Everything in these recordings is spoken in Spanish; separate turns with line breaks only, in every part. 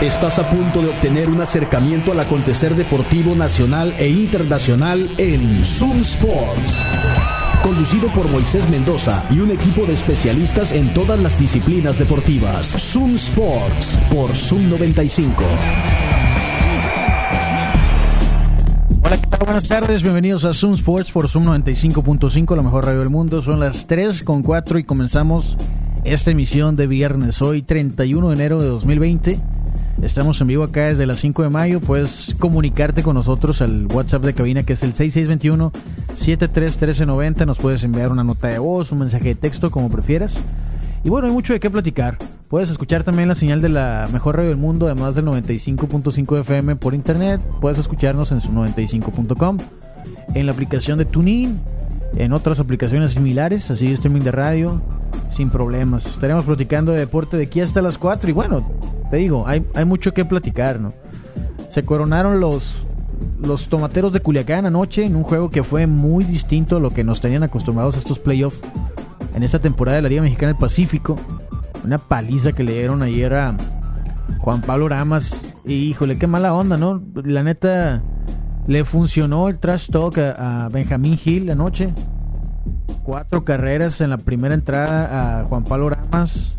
Estás a punto de obtener un acercamiento al acontecer deportivo nacional e internacional en Zoom Sports. Conducido por Moisés Mendoza y un equipo de especialistas en todas las disciplinas deportivas. Zoom Sports por Zoom 95.
Hola, ¿qué tal? Buenas tardes, bienvenidos a Zoom Sports por Zoom 95.5, la mejor radio del mundo. Son las 3 con 4 y comenzamos esta emisión de viernes, hoy 31 de enero de 2020. Estamos en vivo acá desde las 5 de mayo. Puedes comunicarte con nosotros al WhatsApp de cabina que es el 6621-731390. Nos puedes enviar una nota de voz, un mensaje de texto, como prefieras. Y bueno, hay mucho de qué platicar. Puedes escuchar también la señal de la mejor radio del mundo, además del 95.5 FM por internet. Puedes escucharnos en su 95.com, en la aplicación de TuneIn, en otras aplicaciones similares, así streaming de radio, sin problemas. Estaremos platicando de deporte de aquí hasta las 4 y bueno, te digo, hay, hay mucho que platicar, ¿no? Se coronaron los, los tomateros de Culiacán anoche en un juego que fue muy distinto a lo que nos tenían acostumbrados a estos playoffs en esta temporada de la Liga Mexicana del Pacífico. Una paliza que le dieron ayer a Juan Pablo Ramas. Y híjole, qué mala onda, ¿no? La neta, le funcionó el trash talk a, a Benjamín Hill anoche. Cuatro carreras en la primera entrada a Juan Pablo Ramas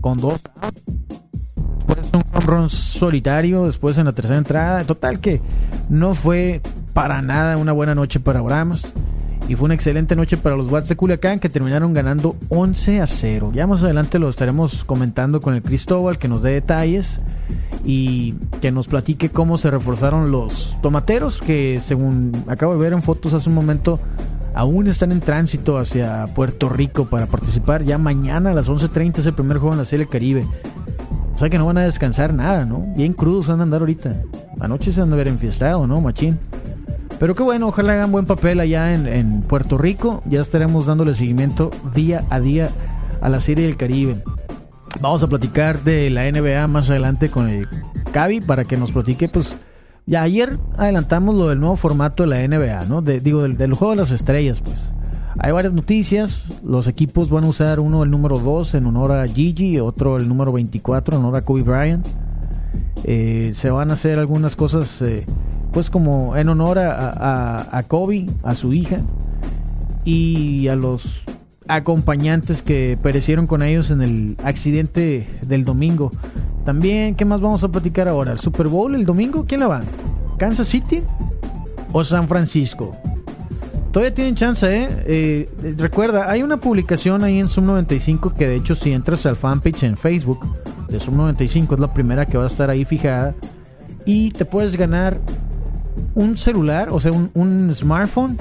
con dos después un home run solitario, después en la tercera entrada. Total que no fue para nada una buena noche para Brahms. Y fue una excelente noche para los Watts de Culiacán que terminaron ganando 11 a 0. Ya más adelante lo estaremos comentando con el Cristóbal que nos dé detalles y que nos platique cómo se reforzaron los tomateros que según acabo de ver en fotos hace un momento aún están en tránsito hacia Puerto Rico para participar. Ya mañana a las 11.30 es el primer juego en la Serie Caribe. O sea que no van a descansar nada, ¿no? Bien crudos van a andar ahorita. Anoche se han de haber enfiestado, ¿no, machín? Pero qué bueno, ojalá hagan buen papel allá en, en, Puerto Rico. Ya estaremos dándole seguimiento día a día a la Serie del Caribe. Vamos a platicar de la NBA más adelante con el Cavi para que nos platique, pues. Ya ayer adelantamos lo del nuevo formato de la NBA, ¿no? De, digo, del, del juego de las estrellas, pues. Hay varias noticias. Los equipos van a usar uno el número 2 en honor a Gigi, otro el número 24 en honor a Kobe Bryant. Eh, se van a hacer algunas cosas, eh, pues como en honor a, a, Kobe, a su hija y a los acompañantes que perecieron con ellos en el accidente del domingo. También, ¿qué más vamos a platicar ahora? ¿El Super Bowl el domingo? ¿Quién la va? ¿Kansas City o San Francisco? Todavía tienen chance, ¿eh? ¿eh? Recuerda, hay una publicación ahí en Zoom 95 que de hecho si entras al fanpage en Facebook de Zoom 95 es la primera que va a estar ahí fijada y te puedes ganar un celular, o sea, un, un smartphone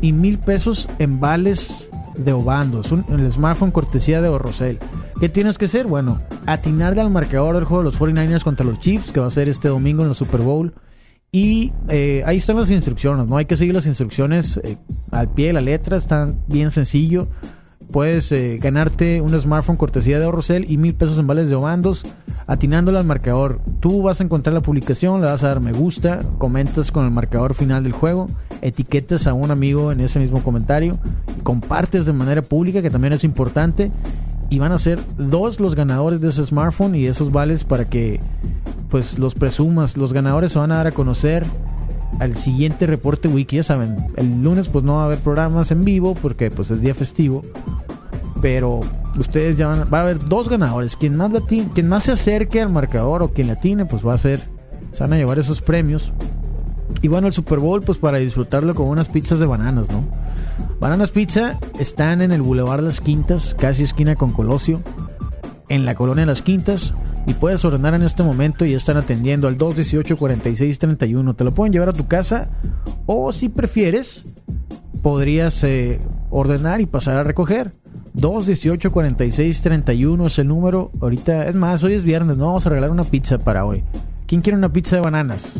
y mil pesos en vales de Obandos, un, el smartphone cortesía de Orrosel. ¿Qué tienes que hacer? Bueno, atinarle al marcador del juego de los 49ers contra los Chiefs, que va a ser este domingo en el Super Bowl. Y eh, ahí están las instrucciones, ¿no? Hay que seguir las instrucciones eh, al pie de la letra, están bien sencillo. Puedes eh, ganarte un smartphone cortesía de Orrosel y mil pesos en vales de Obandos atinándole al marcador. Tú vas a encontrar la publicación, le vas a dar me gusta, comentas con el marcador final del juego, etiquetas a un amigo en ese mismo comentario, compartes de manera pública, que también es importante, y van a ser dos los ganadores de ese smartphone y esos vales para que pues los presumas. Los ganadores se van a dar a conocer al siguiente reporte wiki, ya saben, el lunes pues no va a haber programas en vivo porque pues es día festivo. Pero ustedes ya van, va a haber dos ganadores. Quien más, latine, quien más se acerque al marcador o quien latine, pues va a ser, se van a llevar esos premios. Y bueno, el Super Bowl, pues para disfrutarlo con unas pizzas de bananas, ¿no? Bananas Pizza están en el Boulevard Las Quintas, casi esquina con Colosio, en la colonia Las Quintas. Y puedes ordenar en este momento y están atendiendo al 218-4631. Te lo pueden llevar a tu casa o si prefieres, podrías eh, ordenar y pasar a recoger. 218-4631 es el número. Ahorita, es más, hoy es viernes, no vamos a regalar una pizza para hoy. ¿Quién quiere una pizza de bananas?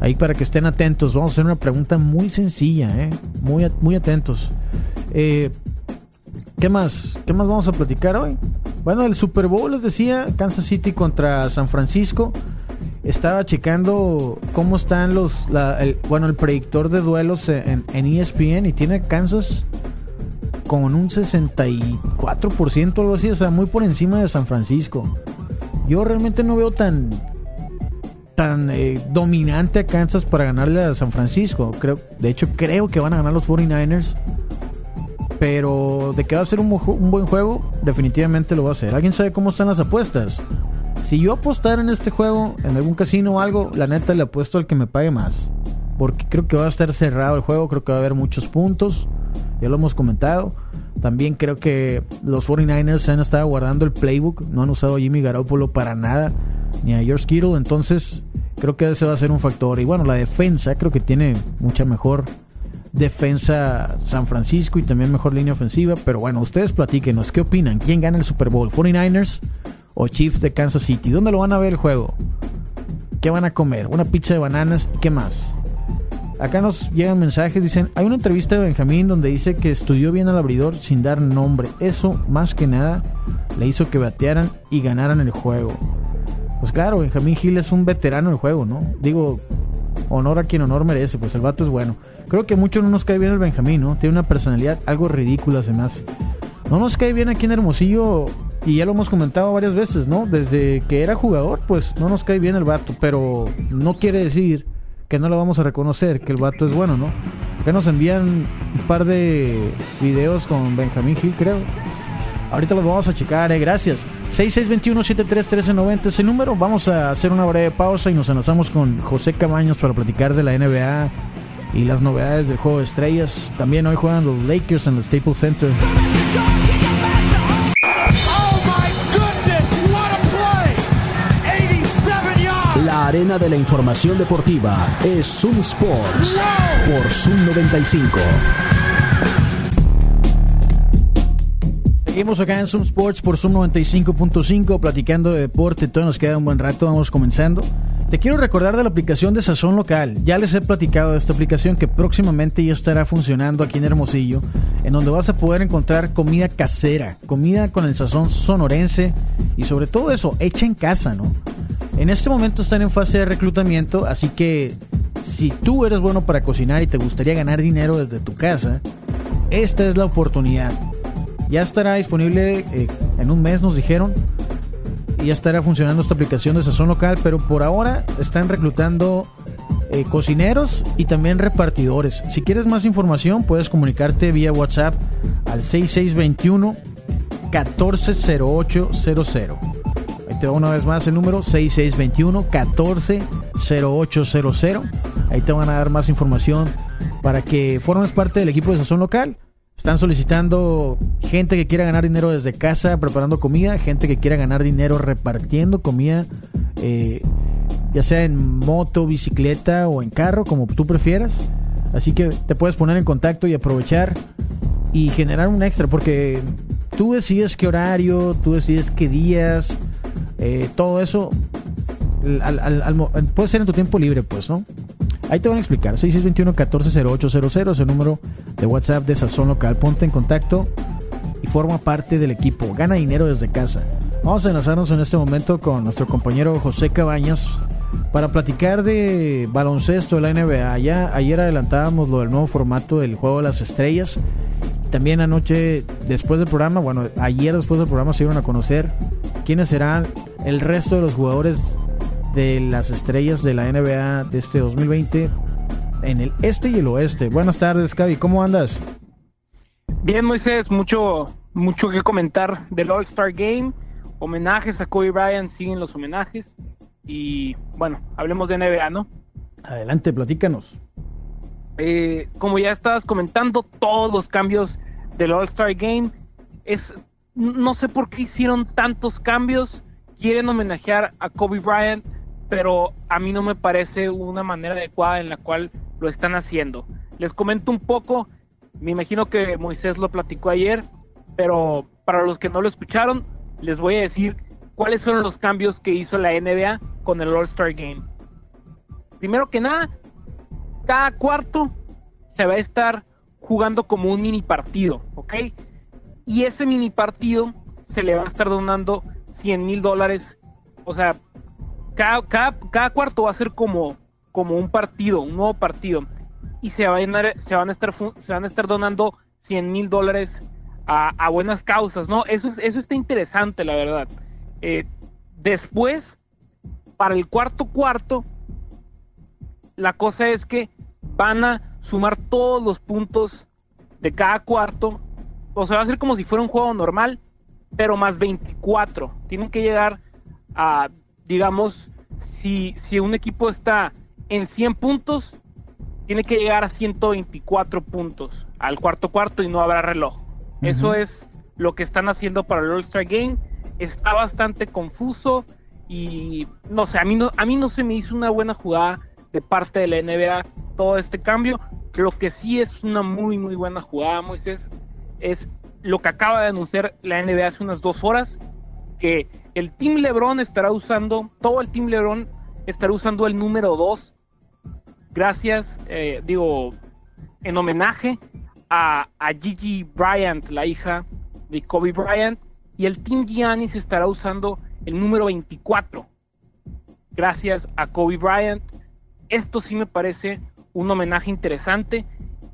Ahí para que estén atentos, vamos a hacer una pregunta muy sencilla, ¿eh? muy, muy atentos. Eh, ¿Qué más? ¿Qué más vamos a platicar hoy? Bueno, el Super Bowl les decía, Kansas City contra San Francisco. Estaba checando cómo están los, el, bueno, el predictor de duelos en, en ESPN y tiene Kansas con un 64% o algo así, o sea, muy por encima de San Francisco. Yo realmente no veo tan tan eh, dominante a Kansas para ganarle a San Francisco. Creo, de hecho, creo que van a ganar los 49ers. Pero de que va a ser un, un buen juego, definitivamente lo va a ser. ¿Alguien sabe cómo están las apuestas? Si yo apostara en este juego, en algún casino o algo, la neta le apuesto al que me pague más. Porque creo que va a estar cerrado el juego, creo que va a haber muchos puntos. Ya lo hemos comentado. También creo que los 49ers se han estado guardando el playbook. No han usado a Jimmy Garoppolo para nada. Ni a George Kittle. Entonces creo que ese va a ser un factor. Y bueno, la defensa creo que tiene mucha mejor defensa San Francisco y también mejor línea ofensiva. Pero bueno, ustedes platíquenos. ¿Qué opinan? ¿Quién gana el Super Bowl? ¿49ers o Chiefs de Kansas City? ¿Dónde lo van a ver el juego? ¿Qué van a comer? ¿Una pizza de bananas? ¿Y qué más? Acá nos llegan mensajes, dicen, hay una entrevista de Benjamín donde dice que estudió bien al abridor sin dar nombre. Eso, más que nada, le hizo que batearan y ganaran el juego. Pues claro, Benjamín Gil es un veterano del juego, ¿no? Digo, honor a quien honor merece, pues el vato es bueno. Creo que mucho no nos cae bien el Benjamín, ¿no? Tiene una personalidad algo ridícula, hace. No nos cae bien aquí en Hermosillo, y ya lo hemos comentado varias veces, ¿no? Desde que era jugador, pues no nos cae bien el vato, pero no quiere decir que no lo vamos a reconocer, que el vato es bueno, ¿no? Acá nos envían un par de videos con Benjamín Gil, creo. Ahorita los vamos a checar, eh, gracias. 6621-731390 es el número. Vamos a hacer una breve pausa y nos enlazamos con José Camaños para platicar de la NBA y las novedades del juego de estrellas. También hoy juegan los Lakers en el Staples Center.
Arena de la información deportiva es Zoom Sports por Zoom 95.
Seguimos acá en Zoom Sports por Zoom 95.5 platicando de deporte. Todo nos queda un buen rato, vamos comenzando. Te quiero recordar de la aplicación de Sazón Local. Ya les he platicado de esta aplicación que próximamente ya estará funcionando aquí en Hermosillo, en donde vas a poder encontrar comida casera, comida con el sazón sonorense y sobre todo eso, hecha en casa, ¿no? En este momento están en fase de reclutamiento, así que si tú eres bueno para cocinar y te gustaría ganar dinero desde tu casa, esta es la oportunidad. Ya estará disponible eh, en un mes, nos dijeron ya estará funcionando esta aplicación de sazón local, pero por ahora están reclutando eh, cocineros y también repartidores. Si quieres más información, puedes comunicarte vía WhatsApp al 6621 140800. Ahí te va una vez más el número 6621 140800. Ahí te van a dar más información para que formes parte del equipo de sazón local. Están solicitando gente que quiera ganar dinero desde casa preparando comida, gente que quiera ganar dinero repartiendo comida, eh, ya sea en moto, bicicleta o en carro, como tú prefieras. Así que te puedes poner en contacto y aprovechar y generar un extra, porque tú decides qué horario, tú decides qué días, eh, todo eso puede ser en tu tiempo libre, pues, ¿no? Ahí te van a explicar. 6621-140800 es el número de WhatsApp de Sazón Local. Ponte en contacto y forma parte del equipo. Gana dinero desde casa. Vamos a enlazarnos en este momento con nuestro compañero José Cabañas para platicar de baloncesto de la NBA. Ayer adelantábamos lo del nuevo formato del juego de las estrellas. También anoche, después del programa, bueno, ayer después del programa se dieron a conocer quiénes serán el resto de los jugadores de las estrellas de la NBA de este 2020 en el este y el oeste. Buenas tardes, Cavi, ¿cómo andas?
Bien, Moisés, mucho, mucho que comentar del All-Star Game. Homenajes a Kobe Bryant, siguen los homenajes. Y bueno, hablemos de NBA, ¿no?
Adelante, platícanos.
Eh, como ya estabas comentando, todos los cambios del All-Star Game. Es, no sé por qué hicieron tantos cambios. Quieren homenajear a Kobe Bryant pero a mí no me parece una manera adecuada en la cual lo están haciendo. Les comento un poco, me imagino que Moisés lo platicó ayer, pero para los que no lo escucharon, les voy a decir cuáles fueron los cambios que hizo la NBA con el All-Star Game. Primero que nada, cada cuarto se va a estar jugando como un mini partido, ¿ok? Y ese mini partido se le va a estar donando 100 mil dólares, o sea, cada, cuarto va a ser como, como un partido, un nuevo partido. Y se van a, se van a, estar, se van a estar donando 100 mil dólares a, buenas causas, ¿no? Eso, es, eso está interesante, la verdad. Eh, después, para el cuarto cuarto, la cosa es que van a sumar todos los puntos de cada cuarto. O sea, va a ser como si fuera un juego normal, pero más 24. Tienen que llegar a, digamos, si, si un equipo está en 100 puntos, tiene que llegar a 124 puntos al cuarto cuarto y no habrá reloj. Eso es lo que están haciendo para el All-Star Game. Está bastante confuso y no sé, a mí no, a mí no se me hizo una buena jugada de parte de la NBA todo este cambio. Lo que sí es una muy, muy buena jugada, Moisés, es lo que acaba de anunciar la NBA hace unas dos horas, que el Team LeBron estará usando, todo el Team LeBron estará usando el número 2, gracias, eh, digo, en homenaje a, a, Gigi Bryant, la hija de Kobe Bryant, y el Team Giannis estará usando el número 24, gracias a Kobe Bryant. Esto sí me parece un homenaje interesante,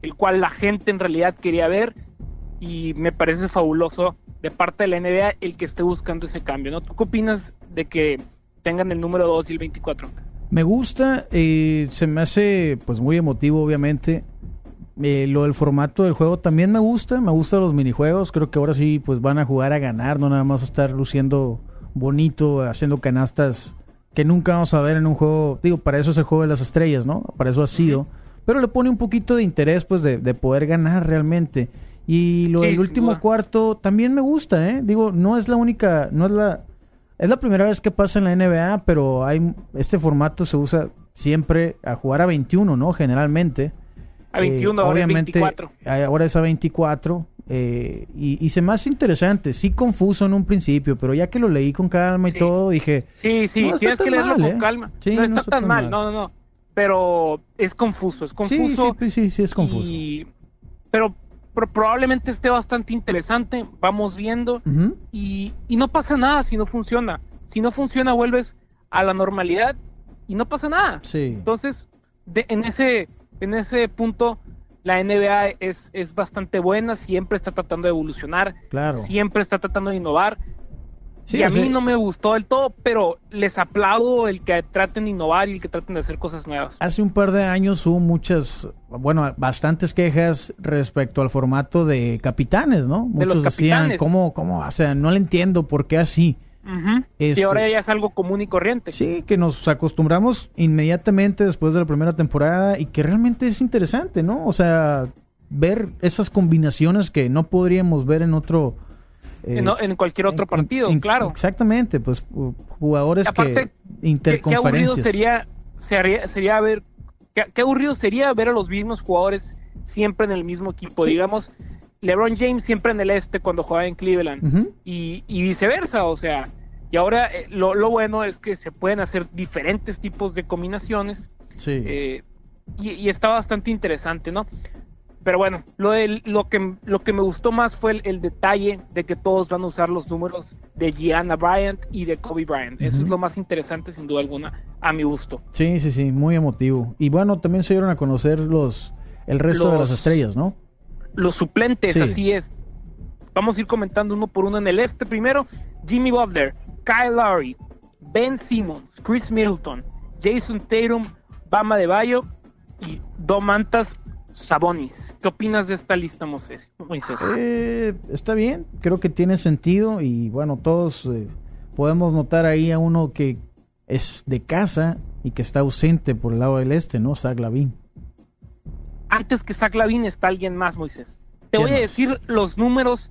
el cual la gente en realidad quería ver y me parece fabuloso de parte de la NBA el que esté buscando ese cambio, ¿no? ¿Tú qué opinas de que tengan el número 2 y el 24?
Me gusta, eh, se me hace pues muy emotivo obviamente. Eh, lo del formato del juego también me gusta, me gustan los minijuegos, creo que ahora sí pues van a jugar a ganar, no nada más estar luciendo bonito, haciendo canastas que nunca vamos a ver en un juego, digo, para eso es el juego de las estrellas, ¿no? Para eso ha sido, pero le pone un poquito de interés pues de, de poder ganar realmente. Y lo del último cuarto también me gusta, ¿eh? Digo, no es la única, no es la... Es la primera vez que pasa en la NBA, pero hay este formato se usa siempre a jugar a 21, ¿no? Generalmente.
A 21, ahora es 24.
Ahora es a 24. Eh, y, se me hace interesante, sí confuso en un principio, pero ya que lo leí con calma y todo, dije...
Sí, sí, tienes que leerlo con ¿eh? calma. no, está, tan mal, no, no, no. Pero es confuso, es confuso.
Sí, sí, sí, sí es confuso.
Pero probablemente esté bastante interesante, vamos viendo y, no pasa nada si no funciona. Si no funciona vuelves a la normalidad y no pasa nada. Entonces, en, ese, en ese punto, la NBA es, es bastante buena, siempre está tratando de evolucionar,
claro.
siempre está tratando de innovar y a mí no me gustó del todo, pero les aplaudo el que traten de innovar y el que traten de hacer cosas nuevas.
Hace un par de años hubo muchas, bueno, bastantes quejas respecto al formato de capitanes, ¿no? Muchos decían, ¿cómo, cómo? O sea, no le entiendo por qué así.
este, ahora ya es algo común y corriente.
Sí, que nos acostumbramos inmediatamente después de la primera temporada y que realmente es interesante, ¿no? O sea, ver esas combinaciones que no podríamos ver en otro
en, cualquier otro partido, claro.
Exactamente, pues jugadores que interconferencias.
Qué, aburrido sería, sería, ver, qué, aburrido sería ver a los mismos jugadores siempre en el mismo equipo, digamos. LeBron James siempre en el este cuando jugaba en Cleveland y, viceversa, o sea, y ahora eh, lo, bueno es que se pueden hacer diferentes tipos de combinaciones eh, y, y, está bastante interesante, ¿no? Pero bueno, lo, lo, que, lo que me gustó más fue el, detalle de que todos van a usar los números de Gianna Bryant y de Kobe Bryant. Eso es lo más interesante, sin duda alguna, a mi gusto.
Sí, sí, sí, muy emotivo. Y bueno, también se dieron a conocer los el resto de las estrellas, ¿no?
Los suplentes, así es. Vamos a ir comentando uno por uno en el este. Primero, Jimmy Butler, Kyle Lowry, Ben Simmons, Chris Middleton, Jason Tatum, Bama de Bayo y Domantas Sabonis. ¿Qué opinas de esta lista, Moisés?
Eh, está bien, creo que tiene sentido y bueno, todos eh, podemos notar ahí a uno que es de casa y que está ausente por el lado del este, ¿no? Zach Lavin.
Antes que Zach Lavin está alguien más, Moisés. Te voy a decir los números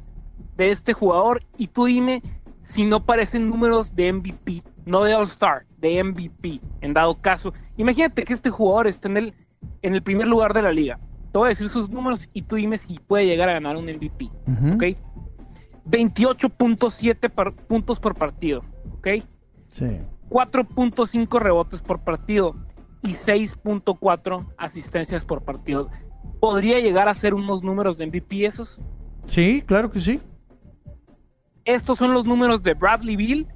de este jugador y tú dime si no parecen números de MVP, no de All-Star, de MVP, en dado caso. Imagínate que este jugador está en el, en el primer lugar de la liga te voy a decir sus números y tú dime si puede llegar a ganar un MVP. ¿Ok? 28.7 puntos por partido. ¿Ok?
Sí.
4.5 rebotes por partido y 6.4 asistencias por partido. ¿Podría llegar a ser unos números de MVP esos?
Sí, claro que sí.
Estos son los números de Bradley Bill,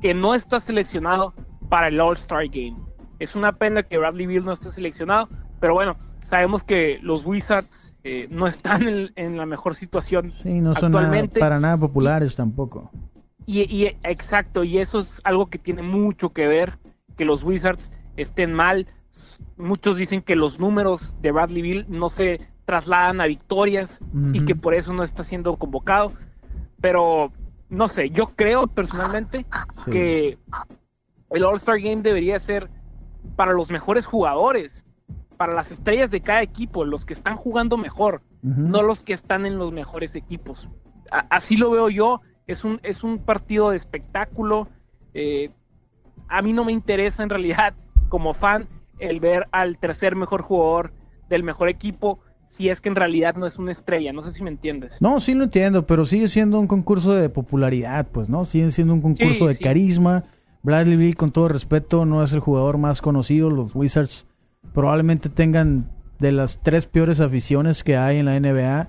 que no está seleccionado para el All-Star Game. Es una pena que Bradley Bill no esté seleccionado, pero bueno, sabemos que los Wizards eh, no están en, en, la mejor situación
sí, no son para nada populares tampoco.
Y, y, exacto, y eso es algo que tiene mucho que ver que los Wizards estén mal. Muchos dicen que los números de Bradley Bill no se trasladan a victorias y que por eso no está siendo convocado. Pero no sé, yo creo personalmente que el All-Star Game debería ser para los mejores jugadores para las estrellas de cada equipo, los que están jugando mejor, no los que están en los mejores equipos. así lo veo yo, es un, es un partido de espectáculo. Eh, a mí no me interesa en realidad como fan el ver al tercer mejor jugador del mejor equipo si es que en realidad no es una estrella, no sé si me entiendes.
No, sí lo entiendo, pero sigue siendo un concurso de popularidad, pues, ¿no? Sigue siendo un concurso de carisma. Bradley Bill, con todo respeto, no es el jugador más conocido. Los Wizards probablemente tengan de las tres peores aficiones que hay en la NBA.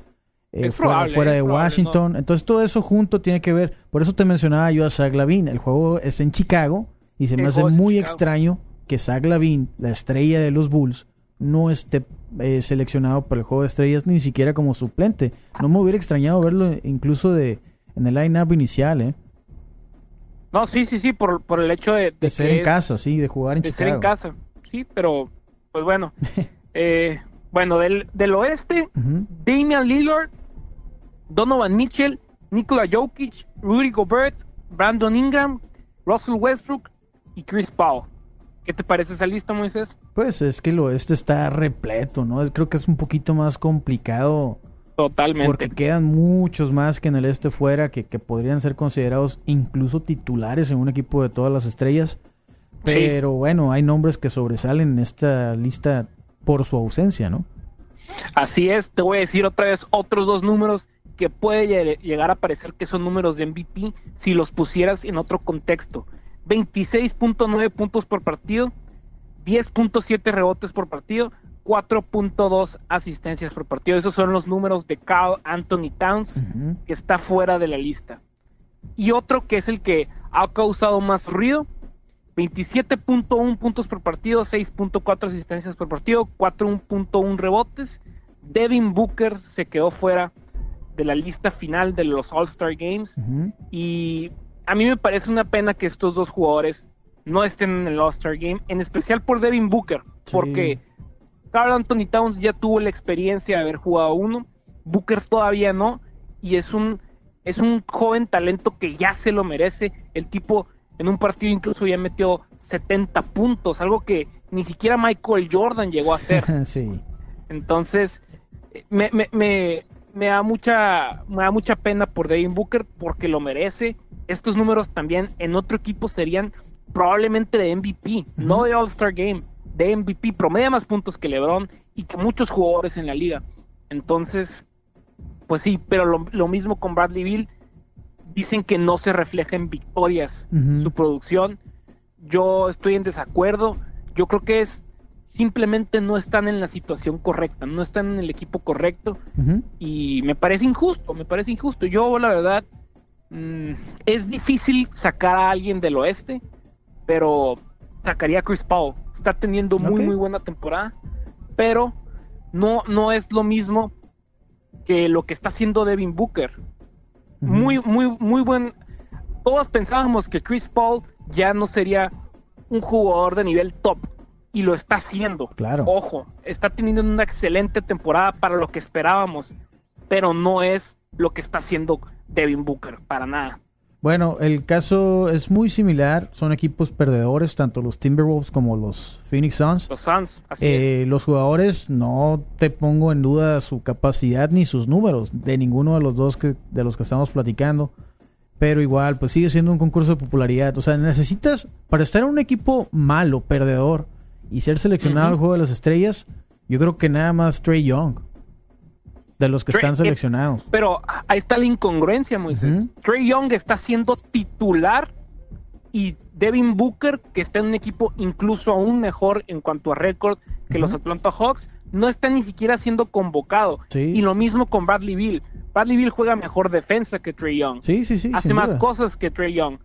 Eh, fuera, de Washington. Entonces todo eso junto tiene que ver. Por eso te mencionaba yo a Zach Lavin. El juego es en Chicago y se me hace muy extraño que Zach Lavin, la estrella de los Bulls, no esté eh, seleccionado para el juego de estrellas ni siquiera como suplente. No me hubiera extrañado verlo incluso de en el line-up inicial, ¿eh?
No, sí, sí, sí, por, por el hecho de,
de, ser en casa, sí, de jugar en
de
ser
en casa, sí, pero pues bueno, eh, bueno, del, del oeste, Damian Lillard, Donovan Mitchell, Nikola Jokic, Rudy Gobert, Brandon Ingram, Russell Westbrook y Chris Paul. ¿Qué te parece esa lista, Moisés?
Pues es que el oeste está repleto, ¿no? creo que es un poquito más complicado.
Totalmente.
Porque quedan muchos más que en el este fuera que, que podrían ser considerados incluso titulares en un equipo de todas las estrellas. Pero bueno, hay nombres que sobresalen en esta lista por su ausencia, ¿no?
Así es, te voy a decir otra vez otros dos números que puede llegar a parecer que son números de MVP si los pusieras en otro contexto. 26.9 puntos por partido, 10.7 rebotes por partido, 4.2 asistencias por partido. Esos son los números de Carl Anthony Towns, que está fuera de la lista. Y otro que es el que ha causado más ruido, 27.1 puntos por partido, 6.4 asistencias por partido, 4.1 rebotes. Devin Booker se quedó fuera de la lista final de los All-Star Games. Y a mí me parece una pena que estos dos jugadores no estén en el All-Star Game, en especial por Devin Booker, porque Carl Anthony Towns ya tuvo la experiencia de haber jugado uno, Booker todavía no, y es un, es un joven talento que ya se lo merece. El tipo en un partido incluso ya metió 70 puntos, algo que ni siquiera Michael Jordan llegó a hacer.
sí.
Entonces, me, me, me, me, da mucha, me da mucha pena por Devin Booker porque lo merece. Estos números también en otro equipo serían probablemente de MVP, no de All-Star Game, de MVP, promedia más puntos que LeBron y que muchos jugadores en la liga. Entonces, pues sí, pero lo, lo mismo con Bradley Bill dicen que no se refleja en victorias su producción. Yo estoy en desacuerdo. Yo creo que es simplemente no están en la situación correcta, no están en el equipo correcto y me parece injusto, me parece injusto. Yo la verdad mm, es difícil sacar a alguien del oeste, pero sacaría a Chris Paul. Está teniendo muy muy buena temporada, pero no no es lo mismo que lo que está haciendo Devin Booker muy, muy, muy buen. Todos pensábamos que Chris Paul ya no sería un jugador de nivel top y lo está haciendo.
Claro.
Ojo, está teniendo una excelente temporada para lo que esperábamos, pero no es lo que está haciendo Devin Booker, para nada.
Bueno, el caso es muy similar. Son equipos perdedores, tanto los Timberwolves como los Phoenix Suns.
Los Suns, así
eh, Los jugadores, no te pongo en duda su capacidad ni sus números de ninguno de los dos que, de los que estamos platicando. Pero igual, pues sigue siendo un concurso de popularidad. O sea, necesitas, para estar en un equipo malo, perdedor, y ser seleccionado al juego de las estrellas, yo creo que nada más Trey Young de los que están seleccionados.
Pero ahí está la incongruencia, Moisés. Trey Young está siendo titular y Devin Booker, que está en un equipo incluso aún mejor en cuanto a récord que los Atlanta Hawks, no está ni siquiera siendo convocado. Y lo mismo con Bradley Bill. Bradley Bill juega mejor defensa que Trey Young.
Sí, sí, sí.
Hace más cosas que Trey Young.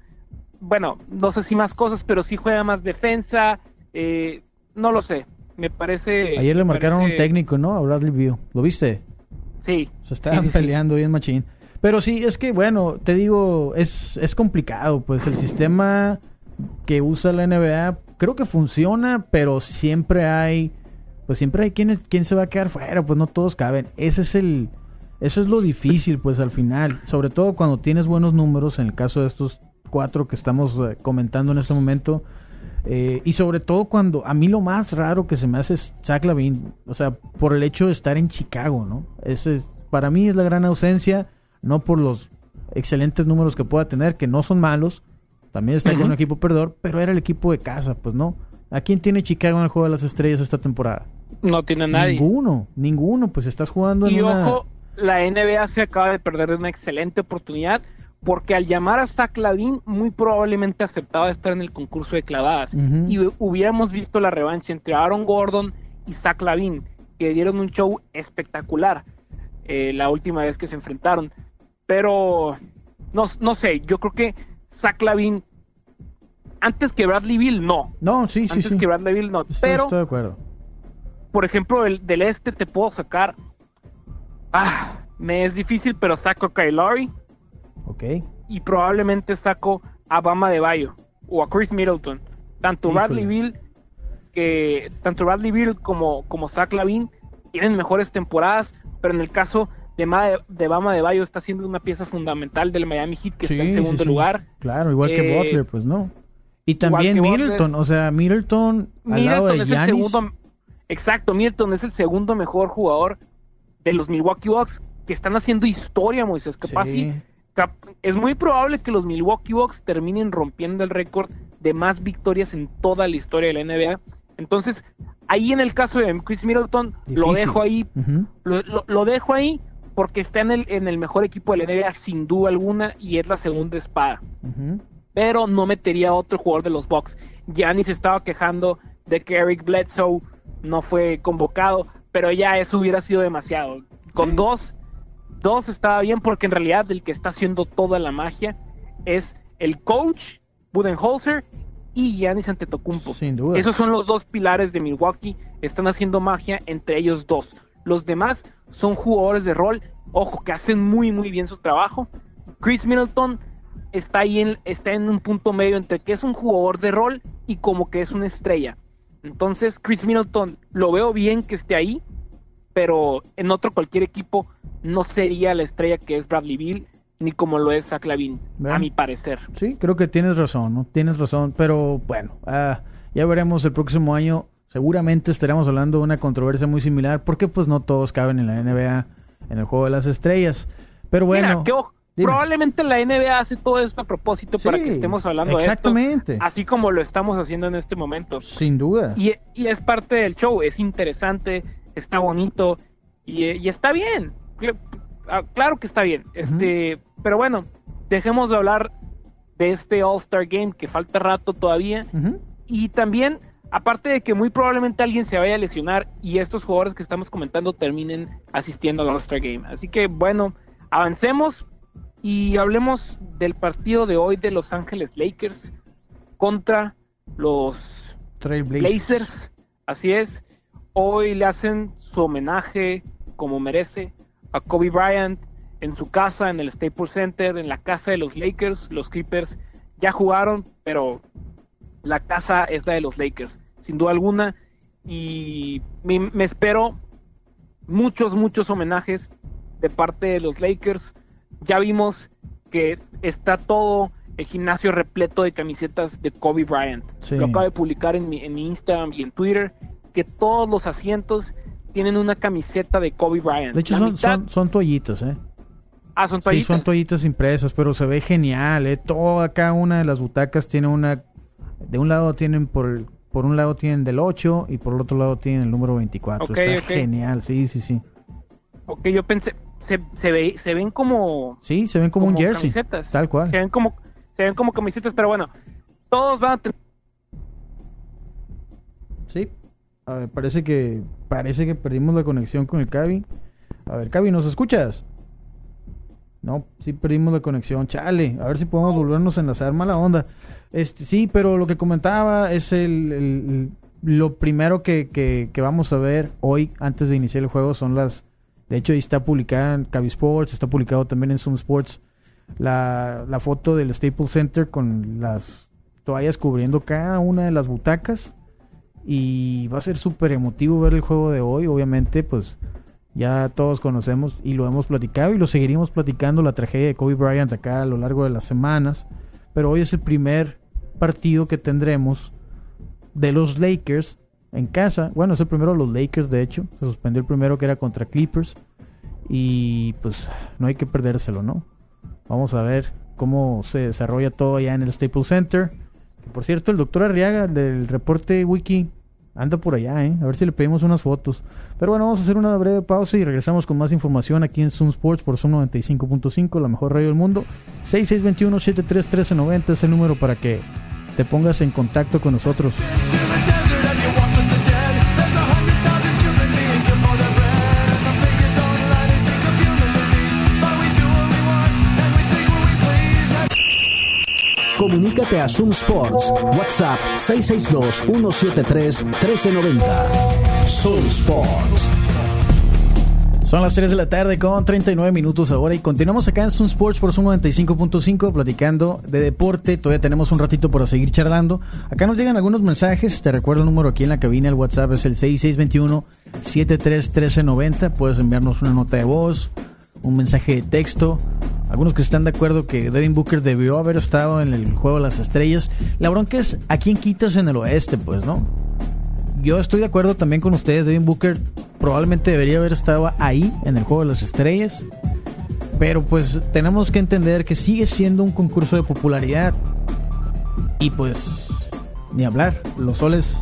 Bueno, no sé si más cosas, pero sí juega más defensa. Eh, no lo sé. Me parece.
Ayer le marcaron un técnico, ¿no? A Bradley Bill. ¿Lo viste?
Sí.
Se estaban peleando bien machín. Pero sí, es que bueno, te digo, es, es complicado, pues el sistema que usa la NBA creo que funciona, pero siempre hay, pues siempre hay quien, quien se va a quedar fuera, pues no todos caben. Ese es el, eso es lo difícil, pues al final, sobre todo cuando tienes buenos números, en el caso de estos cuatro que estamos eh, comentando en este momento, eh, y sobre todo cuando a mí lo más raro que se me hace es Zach Lavin, o sea, por el hecho de estar en Chicago, ¿no? Ese para mí es la gran ausencia, no por los excelentes números que pueda tener, que no son malos, también está con un equipo perdedor, pero era el equipo de casa, pues no. ¿A quién tiene Chicago en el juego de las estrellas esta temporada?
No tiene nadie.
Ninguno, ninguno, pues estás jugando en
y
una...
ojo, la NBA se acaba de perder una excelente oportunidad porque al llamar a Zach Lavin muy probablemente aceptaba estar en el concurso de clavadas. Y hubiéramos visto la revancha entre Aaron Gordon y Zach Lavin que dieron un show espectacular eh, la última vez que se enfrentaron. Pero no, no sé yo creo que Zach Lavin antes que Bradley Bill no.
No sí sí
antes que Bradley Bill no. Pero
estoy de acuerdo.
por ejemplo el, del este te puedo sacar ah me es difícil pero saco a Kylari
Ok.
Y probablemente saco a Bama de Bayo o a Chris Middleton. Tanto Bradley Bill que tanto Bradley Bill como, como Zach Lavin tienen mejores temporadas, pero en el caso de, de Bama de Bayo está siendo una pieza fundamental del Miami Heat que está en segundo lugar.
Claro, igual que eh, Butler, pues no. Y también Middleton, o sea, Middleton al lado de Giannis.
Exacto, Middleton es el segundo mejor jugador de los Milwaukee Bucks que están haciendo historia, Moisés. Capaz sí es muy probable que los Milwaukee Bucks terminen rompiendo el récord de más victorias en toda la historia de la NBA. Entonces, ahí en el caso de Chris Middleton, lo dejo ahí, lo, dejo ahí porque está en el, en el mejor equipo de la NBA sin duda alguna y es la segunda espada. Pero no metería a otro jugador de los Bucks. Giannis estaba quejando de que Eric Bledsoe no fue convocado, pero ya eso hubiera sido demasiado. Con dos Dos estaba bien porque en realidad el que está haciendo toda la magia es el coach Budenholzer y Giannis Antetokounmpo.
Sin duda.
Esos son los dos pilares de Milwaukee. Están haciendo magia entre ellos dos. Los demás son jugadores de rol, ojo, que hacen muy muy bien su trabajo. Chris Middleton está ahí en, está en un punto medio entre que es un jugador de rol y como que es una estrella. Entonces, Chris Middleton lo veo bien que esté ahí, pero en otro cualquier equipo no sería la estrella que es Bradley Bill ni como lo es Zach Lavin, a mi parecer.
Sí, creo que tienes razón, ¿no? Tienes razón, pero bueno, ah, ya veremos el próximo año. Seguramente estaremos hablando de una controversia muy similar, porque pues no todos caben en la NBA, en el juego de las estrellas. Pero bueno.
probablemente la NBA hace todo esto a propósito para que estemos hablando
exactamente.
de esto. Así como lo estamos haciendo en este momento.
Sin duda.
Y, es parte del show, es interesante, está bonito y, y está bien. Ah, claro que está bien. Este, pero bueno, dejemos de hablar de este All-Star Game que falta rato todavía. Y también, aparte de que muy probablemente alguien se vaya a lesionar y estos jugadores que estamos comentando terminen asistiendo al All-Star Game. Así que bueno, avancemos y hablemos del partido de hoy de Los Ángeles Lakers contra los Blazers. Así es. Hoy le hacen su homenaje como merece a Kobe Bryant en su casa, en el Staples Center, en la casa de los Lakers. Los Clippers ya jugaron, pero la casa es la de los Lakers, sin duda alguna. Y me, espero muchos, muchos homenajes de parte de los Lakers. Ya vimos que está todo el gimnasio repleto de camisetas de Kobe Bryant. Lo acabo de publicar en mi, en mi Instagram y en Twitter, que todos los asientos tienen una camiseta de Kobe Bryant.
De hecho, son, son, toallitas, ¿eh?
Ah, son toallitas.
Sí, son toallitas impresas, pero se ve genial, ¿eh? Toda cada una de las butacas tiene una... De un lado tienen por por un lado tienen del 8 y por el otro lado tienen el número 24. Está genial, sí, sí, sí.
Ok, yo pensé, se, se, ve, se ven como...
Sí, se ven como, un jersey.
Camisetas.
Tal cual.
Se ven como, se ven como camisetas, pero bueno, todos van a tener...
Sí, a ver, parece que parece que perdimos la conexión con el Cavi. A ver, Cavi, ¿nos escuchas? No, sí perdimos la conexión. Chale, a ver si podemos volvernos a enlazar. Mala onda. Este, sí, pero lo que comentaba es el, lo primero que, que, vamos a ver hoy, antes de iniciar el juego, son las De hecho, ahí está publicada en Cavi Sports, está publicado también en Zoom Sports la, la foto del Staples Center con las toallas cubriendo cada una de las butacas. Y va a ser súper emotivo ver el juego de hoy. Obviamente, pues ya todos conocemos y lo hemos platicado y lo seguiremos platicando la tragedia de Kobe Bryant acá a lo largo de las semanas. Pero hoy es el primer partido que tendremos de los Lakers en casa. Bueno, es el primero de los Lakers, de hecho. Se suspendió el primero que era contra Clippers. Y pues no hay que perdérselo, ¿no? Vamos a ver cómo se desarrolla todo allá en el Staples Center. por cierto, el doctor Arriaga del reporte Wiki anda por allá, ¿eh? A ver si le pedimos unas fotos. Pero bueno, vamos a hacer una breve pausa y regresamos con más información aquí en Zoom Sports por Zoom 95.5, la mejor radio del mundo. 6621-731390 es el número para que te pongas en contacto con nosotros.
Comunícate a Zoom Sports. WhatsApp 662-173-1390. Zoom Sports.
Son las 3 de la tarde con 39 minutos ahora y continuamos acá en Zoom Sports por Zoom 95.5 platicando de deporte. Todavía tenemos un ratito para seguir charlando. Acá nos llegan algunos mensajes. Te recuerdo el número aquí en la cabina. El WhatsApp es el 6621-731390. Puedes enviarnos una nota de voz, un mensaje de texto. Algunos que están de acuerdo que Devin Booker debió haber estado en el juego de las estrellas. La bronca es a quién quitas en el oeste, pues, ¿no? Yo estoy de acuerdo también con ustedes. Devin Booker probablemente debería haber estado ahí en el juego de las estrellas. Pero pues tenemos que entender que sigue siendo un concurso de popularidad. Y pues, ni hablar. Los soles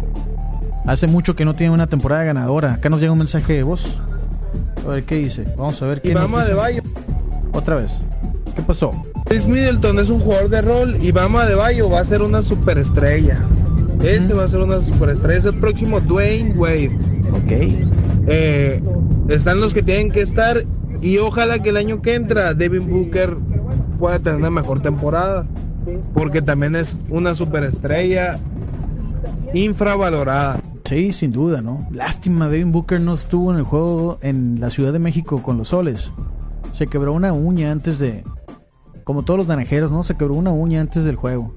hace mucho que no tienen una temporada ganadora. Acá nos llega un mensaje de voz. A ver qué dice. Vamos a ver qué.
Y vamos de Bayo.
Otra vez. ¿Qué pasó?
Chris Middleton es un jugador de rol y Bama de Bayo va a ser una superestrella. Ese va a ser una superestrella. Es el próximo Dwayne Wade.
Ok.
Eh, están los que tienen que estar y ojalá que el año que entra Devin Booker pueda tener una mejor temporada. Porque también es una superestrella infravalorada.
Sí, sin duda, ¿no? Lástima, Devin Booker no estuvo en el juego en la Ciudad de México con los soles. Se quebró una uña antes de... Como todos los naranjeros, ¿no? Se quebró una uña antes del juego.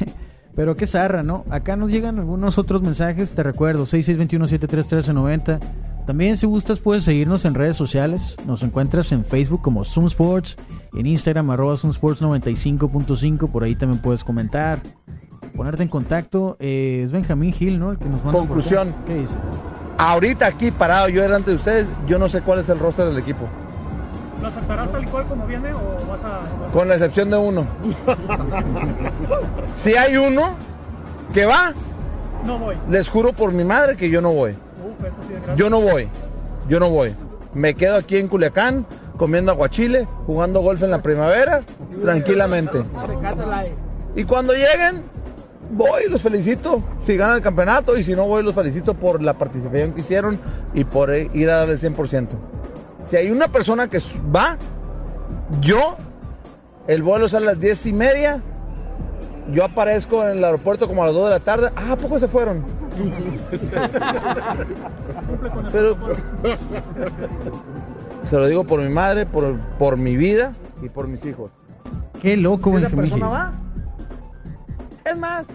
Pero qué zarra, ¿no? Acá nos llegan algunos otros mensajes, te recuerdo, 6621-731390. También si gustas puedes seguirnos en redes sociales. Nos encuentras en Facebook como Zoom Sports, en Instagram arroba Zoom Sports 95.5, por ahí también puedes comentar, ponerte en contacto. Eh, es Benjamín Gil, ¿no? El que nos manda
Conclusión.
¿Qué dice?
Ahorita aquí parado, yo delante de ustedes, yo no sé cuál es el roster del equipo.
¿Lo aceptarás tal cual como viene o vas a.?
Con la excepción de uno. si hay uno que va,
No voy.
les juro por mi madre que yo no voy.
Uf, eso sí.
Yo no voy. Yo no voy. Me quedo aquí en Culiacán comiendo aguachile, jugando golf en la primavera, tranquilamente. Y cuando lleguen, voy, los felicito. Si ganan el campeonato y si no voy, los felicito por la participación que hicieron y por ir a darle el 100%. Si hay una persona que va, yo, el vuelo sale a las 10 y media, yo aparezco en el aeropuerto como a las 2 de la tarde. Ah, ¿a poco se fueron? Pero se lo digo por mi madre, por, por mi vida y por mis hijos.
Qué loco,
Si esa persona va, es más,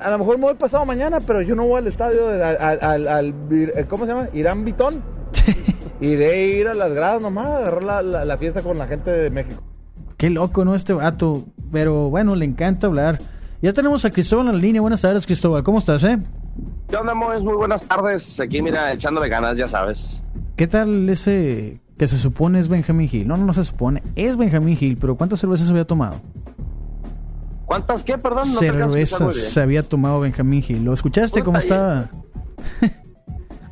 a lo mejor me voy pasado mañana, pero yo no voy al estadio, al, al- al- al Bir- ¿cómo se llama? Irán Vitón. Iré a ir a las gradas nomás, a agarrar la, la- la fiesta con la gente de México.
Qué loco, ¿no? Este vato. Pero bueno, le encanta hablar. Ya tenemos a Cristóbal en la línea. Buenas tardes, Cristóbal. ¿Cómo estás, eh?
¿Qué onda, Moes? Muy buenas tardes. Aquí, mira, echándole ganas, ya sabes.
¿Qué tal ese que se supone es Benjamín Gil? No, no, no se supone. Es Benjamín Gil, pero ¿cuántas cervezas había tomado?
¿Cuántas qué, perdón? No
cervezas se había tomado Benjamín Gil. ¿Lo escuchaste cómo estaba?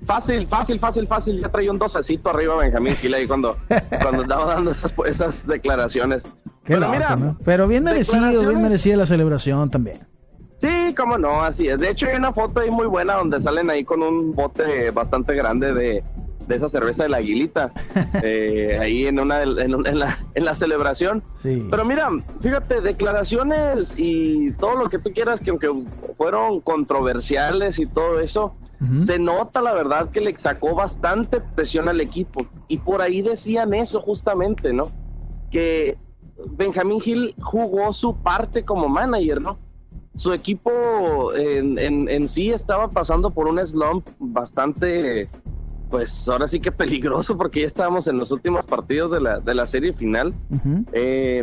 Fácil, fácil, fácil, fácil. Ya traía un docecito arriba Benjamín Gil ahí cuando, cuando andaba dando esas, esas declaraciones.
Qué
Pero
loco,
mira,
¿no? Pero bien merecido, bien merecida la celebración también.
Sí, cómo no, así es. De hecho, hay una foto ahí muy buena donde salen ahí con un bote bastante grande de, de esa cerveza de la aguilita. eh, ahí en, una, en, un- en la, en la celebración.
Sí.
Pero mira, fíjate, declaraciones y todo lo que tú quieras que aunque fueron controversiales y todo eso, Se nota, la verdad, que le sacó bastante presión al equipo. Y por ahí decían eso justamente, ¿no? Que Benjamín Hill jugó su parte como manager, ¿no? Su equipo en, en, en sí estaba pasando por un slump bastante, pues ahora sí que peligroso, porque ya estábamos en los últimos partidos de la, de la serie final. Eh,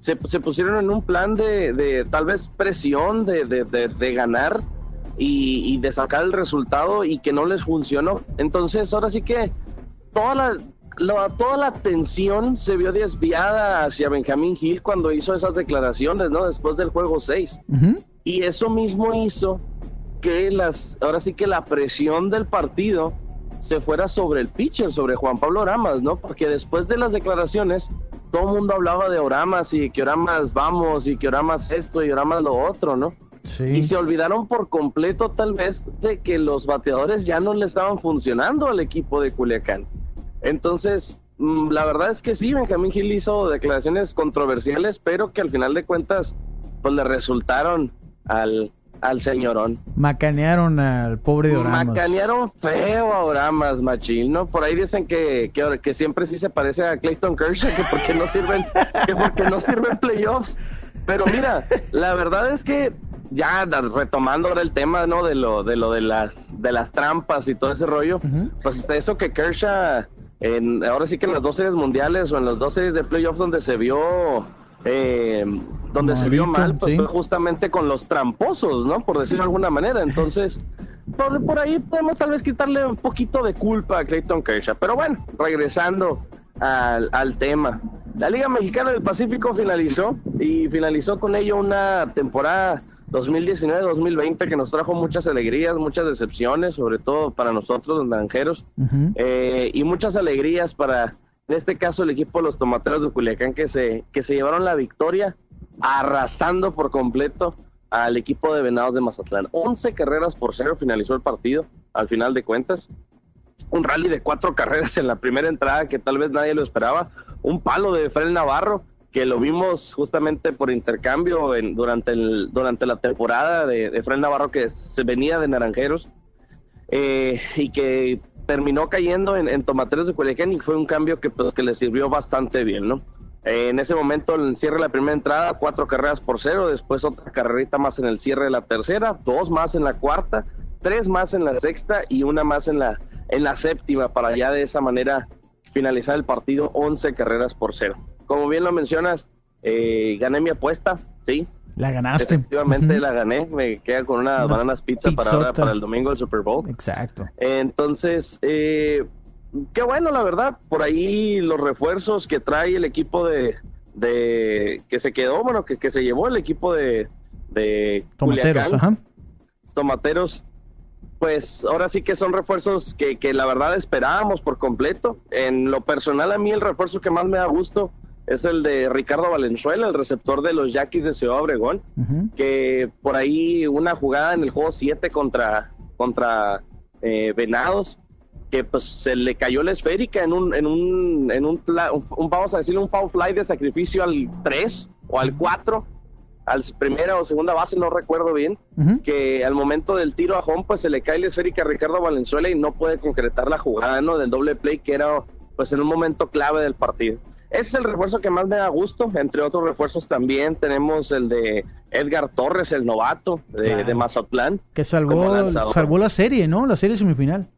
se, se, pusieron en un plan de, de tal vez presión, de, de, de ganar y, y, de sacar el resultado y que no les funcionó. Entonces, ahora sí que toda la, la, toda la atención se vio desviada hacia Benjamín Hill cuando hizo esas declaraciones, ¿no? Después del juego 6. Uh -huh. Y eso mismo hizo que las, ahora sí que la presión del partido se fuera sobre el pitcher, sobre Juan Pablo Oramas, ¿no? Porque después de las declaraciones, todo el mundo hablaba de Oramas y que Oramas vamos y que Oramas esto y Oramas lo otro, ¿no? Sí. Y se olvidaron por completo tal vez de que los bateadores ya no le estaban funcionando al equipo de Culiacán. Entonces, mm, la verdad es que sí, Benjamín Gil hizo declaraciones controversiales, pero que al final de cuentas, pues le resultaron al, al señorón.
Macanearon al pobre de Oramas.
Macanearon feo a Oramas, machín, ¿no? Por ahí dicen que, que, que siempre sí se parece a Clayton Kershaw, que porque no sirven, que porque no sirven playoffs. Pero mira, la verdad es que ya retomando ahora el tema, ¿no? De lo de lo de las de las trampas y todo ese rollo, uh -huh. pues eso que Kershaw en, ahora sí que en las dos series mundiales o en las dos series de playoffs donde se vio eh, donde Marito, se vio mal pues sí. fue justamente con los tramposos no por decirlo de alguna manera entonces por, por, ahí podemos tal vez quitarle un poquito de culpa a Clayton Kershaw pero bueno regresando al, al tema la Liga Mexicana del Pacífico finalizó y finalizó con ello una temporada 2019-2020 que nos trajo muchas alegrías, muchas decepciones, sobre todo para nosotros los naranjeros, uh -huh. eh, y muchas alegrías para, en este caso, el equipo de los Tomateros de Culiacán que se, que se llevaron la victoria arrasando por completo al equipo de Venados de Mazatlán. 11 carreras por cero finalizó el partido, al final de cuentas. Un rally de cuatro carreras en la primera entrada que tal vez nadie lo esperaba. Un palo de Fred Navarro que lo vimos justamente por intercambio durante, durante la temporada de, de Navarro que se venía de Naranjeros eh, y que terminó cayendo en, en, Tomateros de Culiacán y fue un cambio que, pues, que le sirvió bastante bien, ¿no? Eh, en ese momento, en el cierre de la primera entrada, cuatro carreras por cero, después otra carrerita más en el cierre de la tercera, dos más en la cuarta, tres más en la sexta y una más en la, en la séptima para ya de esa manera finalizar el partido 11 carreras por cero como bien lo mencionas, eh, gané mi apuesta, sí.
La ganaste.
Efectivamente uh -huh. la gané, me queda con unas Una bananas pizza para, ahora, para el domingo del Super Bowl.
Exacto.
Entonces, eh, qué bueno, la verdad, por ahí los refuerzos que trae el equipo de, de que se quedó, bueno, que, que se llevó el equipo de, de
Tomateros, Culiacán, ajá.
Tomateros, pues ahora sí que son refuerzos que, que la verdad esperábamos por completo. En lo personal, a mí el refuerzo que más me da gusto es el de Ricardo Valenzuela, el receptor de los Yaquis de Ciudad Obregón, uh -huh. que por ahí una jugada en el juego 7 contra, contra eh, Venados, que pues se le cayó la esférica en un, en un, en un, vamos a decirle un foul fly de sacrificio al 3 o al 4, al primera o segunda base, no recuerdo bien, uh -huh. que al momento del tiro a home, pues se le cae la esférica a Ricardo Valenzuela y no puede concretar la jugada, ¿no? Del doble play que era pues en un momento clave del partido. Ese es el refuerzo que más me da gusto. Entre otros refuerzos también tenemos el de Edgar Torres, el novato de, claro. de Mazatlán.
Que salvó, salvó la serie, ¿no? La serie semifinal.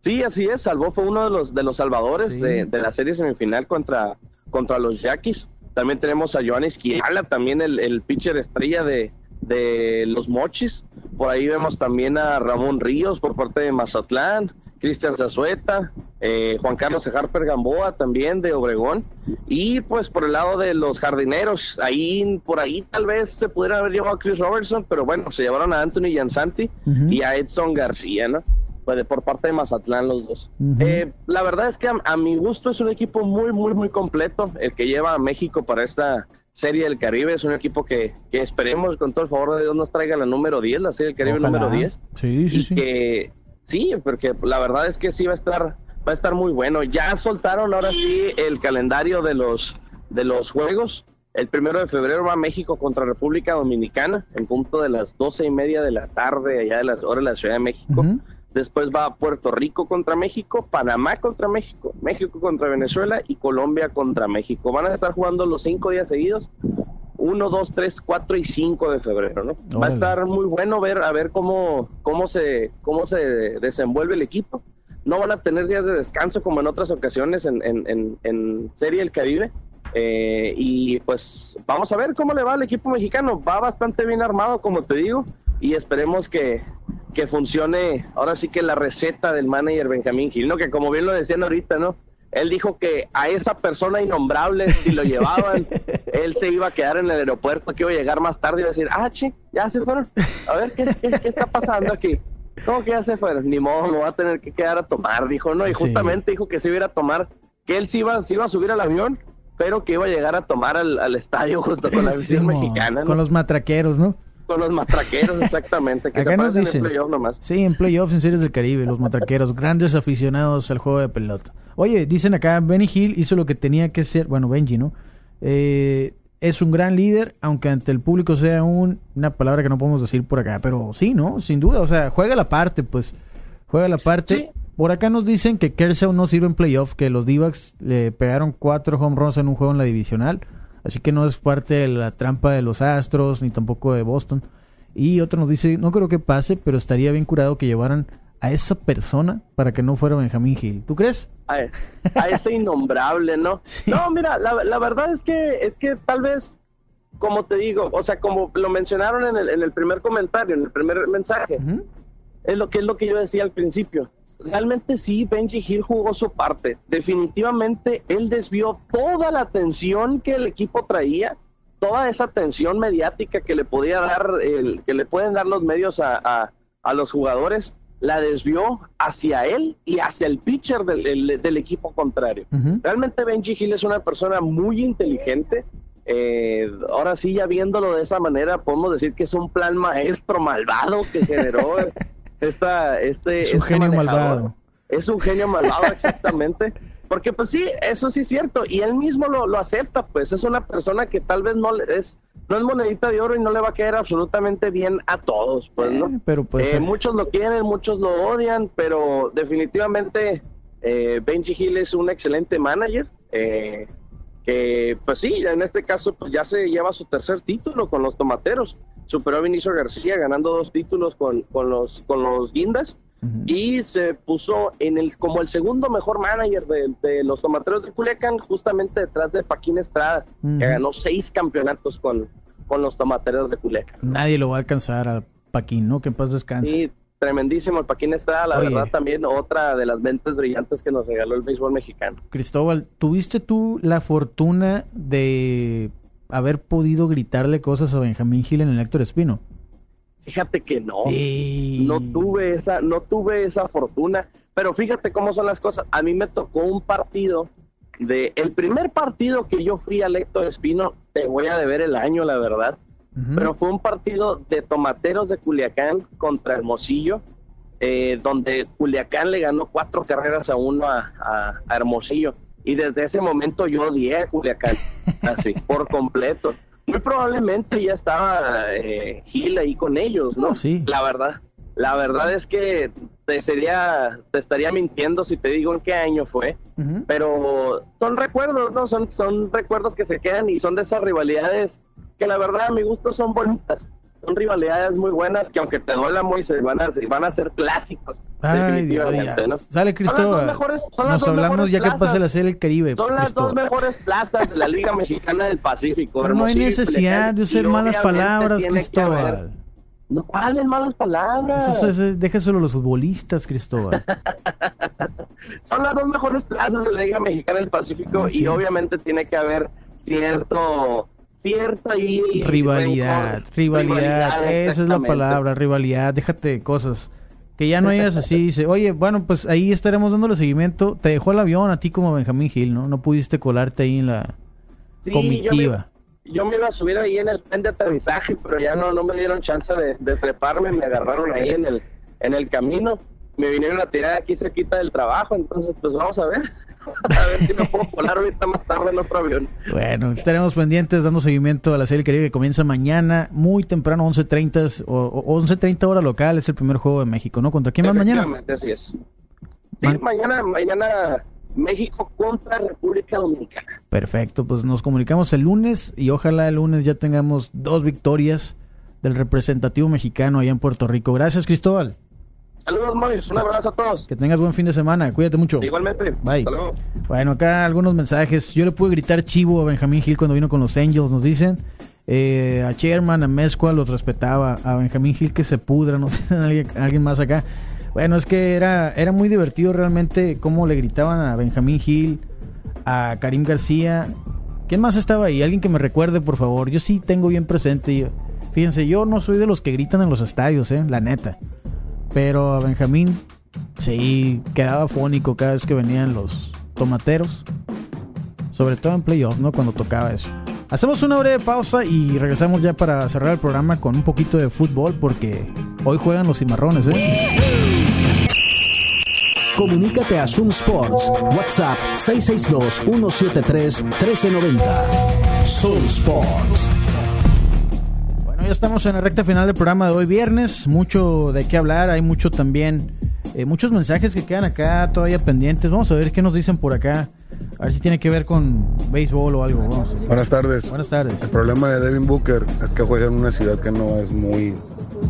Sí, así es. Salvó, fue uno de los, de los salvadores sí. de, de, la serie semifinal contra, contra los Yaquis. También tenemos a Joan Esquiala, también el, el pitcher estrella de, de los Mochis. Por ahí vemos también a Ramón Ríos por parte de Mazatlán. Cristian Zazueta, eh, Juan Carlos Harper Gamboa también de Obregón y pues por el lado de los jardineros, ahí por ahí tal vez se pudiera haber llevado a Chris Robertson, pero bueno, se llevaron a Anthony Giansanti uh -huh. y a Edson García, ¿no? Pues por parte de Mazatlán los dos. Uh -huh. eh, la verdad es que a, a, mi gusto es un equipo muy, muy, muy completo el que lleva a México para esta Serie del Caribe. Es un equipo que, que esperemos con todo el favor de Dios nos traiga la número 10, la Serie del Caribe Ojalá. número 10.
Sí, sí,
y
sí.
Que, Sí, porque la verdad es que sí va a estar va a estar muy bueno. Ya soltaron ahora sí el calendario de los de los juegos. El primero de febrero va México contra República Dominicana en punto de las doce y media de la tarde allá de las horas de la Ciudad de México. Uh -huh. después va Puerto Rico contra México, Panamá contra México, México contra Venezuela y Colombia contra México. Van a estar jugando los cinco días seguidos, 1, 2, 3, 4 y 5 de febrero, ¿no? Va a estar muy bueno ver a ver cómo, cómo, se, cómo se desenvuelve el equipo. No van a tener días de descanso como en otras ocasiones en, en, en, en Serie del Caribe. Eh, y pues vamos a ver cómo le va al equipo mexicano. Va bastante bien armado, como te digo, y esperemos que, que funcione ahora sí que la receta del manager Benjamín Gil, ¿no? Que como bien lo decían ahorita, ¿no? Él dijo que a esa persona innombrable, si lo llevaban, él se iba a quedar en el aeropuerto, que iba a llegar más tarde y iba a decir, ah, che, ya se fueron. A ver, ¿qué, qué, qué está pasando aquí? ¿Cómo que ya se fueron? Ni modo, me voy a tener que quedar a tomar, dijo, ¿no? Y
Sí.
justamente dijo que se iba a tomar, que él sí iba, se iba a subir al avión, pero que iba a llegar a tomar al, al estadio junto con la
Sí, mo,
mexicana, ¿no?
Con los matraqueros, ¿no?
Con los matraqueros, exactamente, que
Acá nos dicen.
en playoff nomás.
Sí, en playoffs en series del Caribe, los matraqueros, grandes aficionados al juego de pelota. Oye, dicen acá, Benny Hill hizo lo que tenía que ser, bueno, Benji, ¿no? Eh, es un gran líder, aunque ante el público sea un, una palabra que no podemos decir por acá, pero sí, ¿no? Sin duda, o sea, juega la parte, pues, juega la parte.
Sí.
Por acá nos dicen que Kershaw no sirve en playoff, que los d le pegaron cuatro home runs en un juego en la divisional, así que no es parte de la trampa de los Astros, ni tampoco de Boston. Y otro nos dice, no creo que pase, pero estaría bien curado que llevaran a esa persona para que no fuera Benjamín Hill. ¿Tú crees?
a, a ese innombrable, ¿no?
Sí.
No, mira, la, la verdad es que es que tal vez, como te digo, o sea, como lo mencionaron en el, en el primer comentario, en el primer mensaje, es lo que es lo que yo decía al principio. Realmente sí, Benji Hill jugó su parte. Definitivamente él desvió toda la atención que el equipo traía, toda esa atención mediática que le podía dar, el, que le pueden dar los medios a, a- a los jugadores, la desvió hacia él y hacia el pitcher del, el- del equipo contrario. Realmente Benji Hill es una persona muy inteligente. Eh, ahora sí, ya viéndolo de esa manera, podemos decir que es un plan maestro malvado que generó esta, este.
Es un
este
genio
manejador.
malvado.
Es un genio malvado, exactamente. Porque, pues sí, eso sí es cierto. Y él mismo lo, lo acepta, pues es una persona que tal vez no le- es, no es monedita de oro y no le va a caer absolutamente bien a todos, pues, ¿no?
Eh, pero pues
Eh,
eh,
muchos lo quieren, muchos lo odian, pero definitivamente Benji Hill es un excelente manager. eh, que, pues sí, en este caso pues ya se lleva su tercer título con los tomateros. Superó a Vinicio García ganando dos títulos con, con los con los guindas y se puso en el como el segundo mejor manager de, de los tomateros de Culiacán, justamente detrás de Paquín Estrada, que ganó seis campeonatos con, con los tomateros de Culiacán.
nadie lo va a alcanzar a Paquín, ¿no? Que en paz descanse.
Sí, tremendísimo el Paquín Estrada, la
Oye.
verdad también otra de las mentes brillantes que nos regaló el béisbol mexicano.
Cristóbal, ¿tuviste tú la fortuna de haber podido gritarle cosas a Benjamín Hill en el Héctor Espino?
Fíjate que no. No tuve esa no tuve esa fortuna pero fíjate cómo son las cosas a mí me tocó un partido de el primer partido que yo fui al Héctor Espino te voy a deber el año la verdad pero fue un partido de tomateros de Culiacán contra Hermosillo eh, donde Culiacán le ganó cuatro carreras a uno a, a- a Hermosillo y desde ese momento yo odié a Culiacán así por completo muy probablemente ya estaba eh, Gil ahí con ellos no
No, sí.
la verdad la verdad es que te sería te estaría mintiendo si te digo en qué año fue pero son recuerdos, ¿no? Son, son recuerdos que se quedan y son de esas rivalidades que la verdad a mi gusto son bonitas. Son rivalidades muy buenas que aunque te duela muy se van a, se van a ser clásicos.
Ay, Dios,
definitivamente,
ya.
¿no?
Sale Cristóbal. Nos hablamos ya que
plazas.
la serie del Caribe.
Son las dos mejores plazas de la Liga Mexicana del Pacífico.
Pero no hay necesidad de usar malas palabras, Cristóbal.
No, ¿cuáles malas palabras?
Eso, eso- déjeselo a los futbolistas, Cristóbal.
son las dos mejores plazas de la Liga Mexicana del Pacífico
Ah, sí.
y obviamente tiene que haber cierto ahí
rivalidad,
rencor.
rivalidad, esa es la palabra, rivalidad, déjate de cosas. Que ya no hayas así, dice, oye, bueno, pues ahí estaremos dándole seguimiento. Te dejó el avión a ti como Benjamín Gil, ¿no? No pudiste colarte ahí en la
Sí,
comitiva.
Yo me, yo me iba a subir ahí en el tren de aterrizaje, pero ya no, no me dieron chance de, de treparme, me agarraron ahí en el, en el camino, me vinieron a tirar aquí cerquita del trabajo, entonces pues vamos a ver. a ver si me puedo volar ahorita más tarde en otro avión.
Bueno, estaremos pendientes dando seguimiento a la serie Caribe que comienza mañana, muy temprano, 11.30 o, o 11.30 hora local, es el primer juego de México, ¿no? ¿Contra quién más mañana?
Así es. Sí,
Ma-
mañana, mañana México contra República Dominicana.
Perfecto, pues nos comunicamos el lunes y ojalá el lunes ya tengamos dos victorias del representativo mexicano allá en Puerto Rico. Gracias, Cristóbal.
Saludos, Mois. Un abrazo a todos.
Que tengas buen fin de semana. Cuídate mucho.
Igualmente.
Bye.
Hasta luego.
Bueno, acá algunos mensajes. Yo le pude gritar chivo a Benjamín Gil cuando vino con los Angels, nos dicen. Eh, a Sherman, a Mezcua los respetaba. A Benjamín Gil que se pudra, no sé, alguien, alguien más acá. Bueno, es que era, era muy divertido realmente cómo le gritaban a Benjamín Gil, a Karim García. ¿Quién más estaba ahí? Alguien que me recuerde, por favor. Yo sí tengo bien presente. Fíjense, yo no soy de los que gritan en los estadios, eh, la neta. Pero a Benjamín, sí, quedaba fónico cada vez que venían los tomateros. Sobre todo en playoff, ¿no? Cuando tocaba eso. Hacemos una breve pausa y regresamos ya para cerrar el programa con un poquito de fútbol porque hoy juegan los cimarrones, ¿eh?
Comunícate a Zoom Sports. WhatsApp 662-173-1390. Zoom Sports.
Ya estamos en la recta final del programa de hoy viernes. Mucho de qué hablar, hay mucho también, eh, muchos mensajes que quedan acá todavía pendientes. Vamos a ver qué nos dicen por acá. A ver si tiene que ver con béisbol o algo. Vamos.
Buenas tardes.
Buenas tardes.
El problema de Devin Booker es que juega en una ciudad que no es muy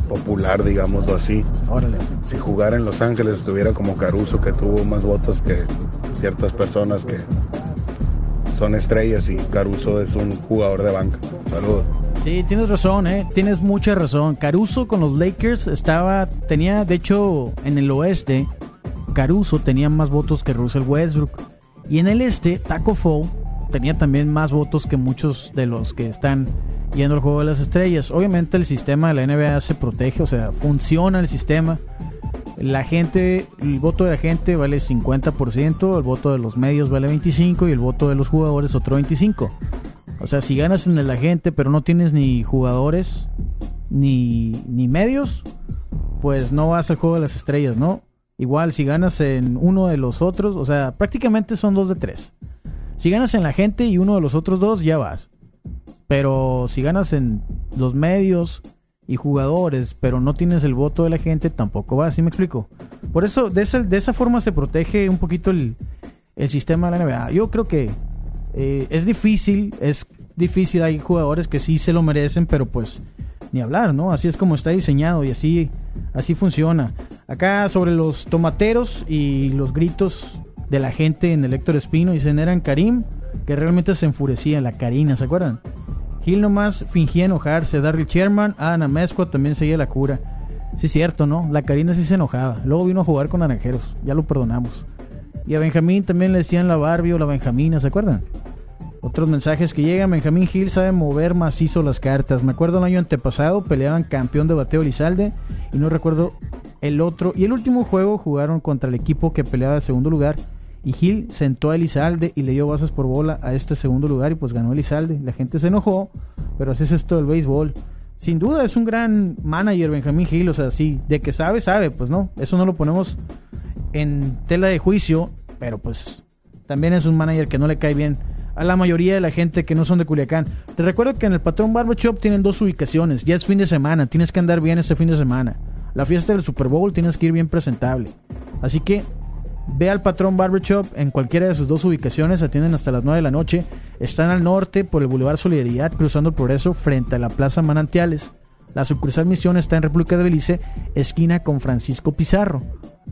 popular, digámoslo así.
Órale.
Si jugara en Los Ángeles estuviera como Caruso, que tuvo más votos que ciertas personas que son estrellas y Caruso es un jugador de banca. Saludos.
Sí, tienes razón, ¿eh? Tienes mucha razón. Caruso con los Lakers estaba, tenía, de hecho, en el oeste, Caruso tenía más votos que Russell Westbrook. Y en el este, Taco Fall tenía también más votos que muchos de los que están yendo al juego de las estrellas. Obviamente el sistema de la NBA se protege, o sea, funciona el sistema. La gente, el voto de la gente vale 50%, el voto de los medios vale 25% y el voto de los jugadores otro 25%. O sea, si ganas en el agente pero no tienes ni jugadores ni, ni medios, pues no vas al juego de las estrellas, ¿no? Igual si ganas en uno de los otros, o sea, prácticamente son dos de tres. Si ganas en la gente y uno de los otros dos, ya vas. Pero si ganas en los medios y jugadores, pero no tienes el voto de la gente, tampoco vas, ¿sí me explico? Por eso, de esa, de esa forma se protege un poquito el, el sistema de la NBA. Yo creo que eh, es difícil, es difícil, hay jugadores que sí se lo merecen, pero pues ni hablar, ¿no? Así es como está diseñado y así, así funciona. Acá sobre los tomateros y los gritos de la gente en el Héctor Espino, dicen eran Karim, que realmente se enfurecía, la Karina, ¿se acuerdan? Gil nomás fingía enojarse, Darryl Sherman, Ana Mezcua también seguía la cura. Sí, cierto, ¿no? La Karina sí se enojaba. Luego vino a jugar con Naranjeros, ya lo perdonamos. Y a Benjamín también le decían la Barbie o la Benjamina, ¿se acuerdan? Otros mensajes que llegan, Benjamín Gil sabe mover macizo las cartas. Me acuerdo el año antepasado, peleaban campeón de bateo Elizalde y no recuerdo el otro. Y el último juego jugaron contra el equipo que peleaba de segundo lugar y Gil sentó a Elizalde y le dio bases por bola a este segundo lugar y pues ganó Elizalde. La gente se enojó, pero así es esto del béisbol. Sin duda es un gran manager Benjamín Gil, o sea, sí, de que sabe, sabe, pues no, eso no lo ponemos en tela de juicio, pero pues también es un manager que no le cae bien a la mayoría de la gente que no son de Culiacán. Te recuerdo que en el Patrón Barber Shop tienen dos ubicaciones, ya es fin de semana, tienes que andar bien este fin de semana. La fiesta del Super Bowl tienes que ir bien presentable. Así que Ve al Patrón Barber Shop en cualquiera de sus dos ubicaciones, atienden hasta las 9 de la noche. Están al norte por el Boulevard Solidaridad, cruzando el Progreso frente a la Plaza Manantiales. La sucursal Misión está en República de Belice, esquina con Francisco Pizarro.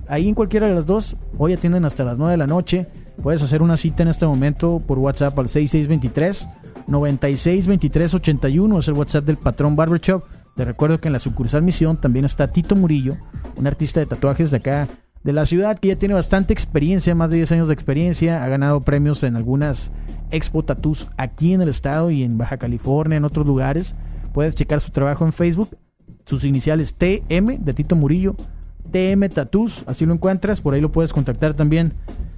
Ahí en cualquiera de las dos, hoy atienden hasta las 9 de la noche. Puedes hacer una cita en este momento por WhatsApp al 6623 962381, es el WhatsApp del Patrón Barber Shop. Te recuerdo que en la sucursal Misión también está Tito Murillo, un artista de tatuajes de acá de la ciudad que ya tiene bastante experiencia, más de 10 años de experiencia, ha ganado premios en algunas Expo Tattoos aquí en el estado y en Baja California, en otros lugares. Puedes checar su trabajo en Facebook, sus iniciales TM de Tito Murillo, TM Tattoos, así lo encuentras, por ahí lo puedes contactar también.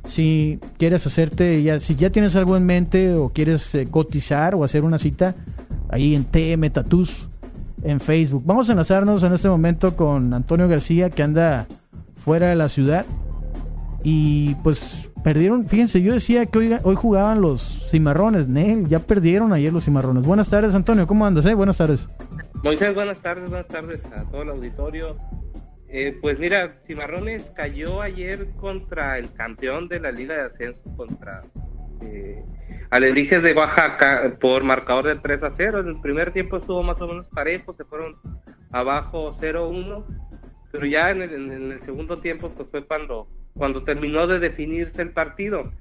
Si quieres hacerte, ya, si ya tienes algo en mente o quieres eh, cotizar o hacer una cita, ahí en TM Tattoos en Facebook. Vamos a enlazarnos en este momento con Antonio García que anda fuera de la ciudad Y pues perdieron, fíjense, yo decía que hoy, hoy jugaban los cimarrones, Nel, ya perdieron ayer los cimarrones. Buenas tardes, Antonio, ¿cómo andas? Eh? Buenas tardes.
Moisés, buenas tardes, buenas tardes a todo el auditorio. Eh, pues mira, Cimarrones cayó ayer contra el campeón de la Liga de Ascenso, contra eh, Alebrijes de Oaxaca, por marcador de 3 a 0. En el primer tiempo estuvo más o menos parejo, se fueron abajo 0-1, pero ya en el, en el, segundo tiempo pues fue cuando, cuando terminó de definirse el partido.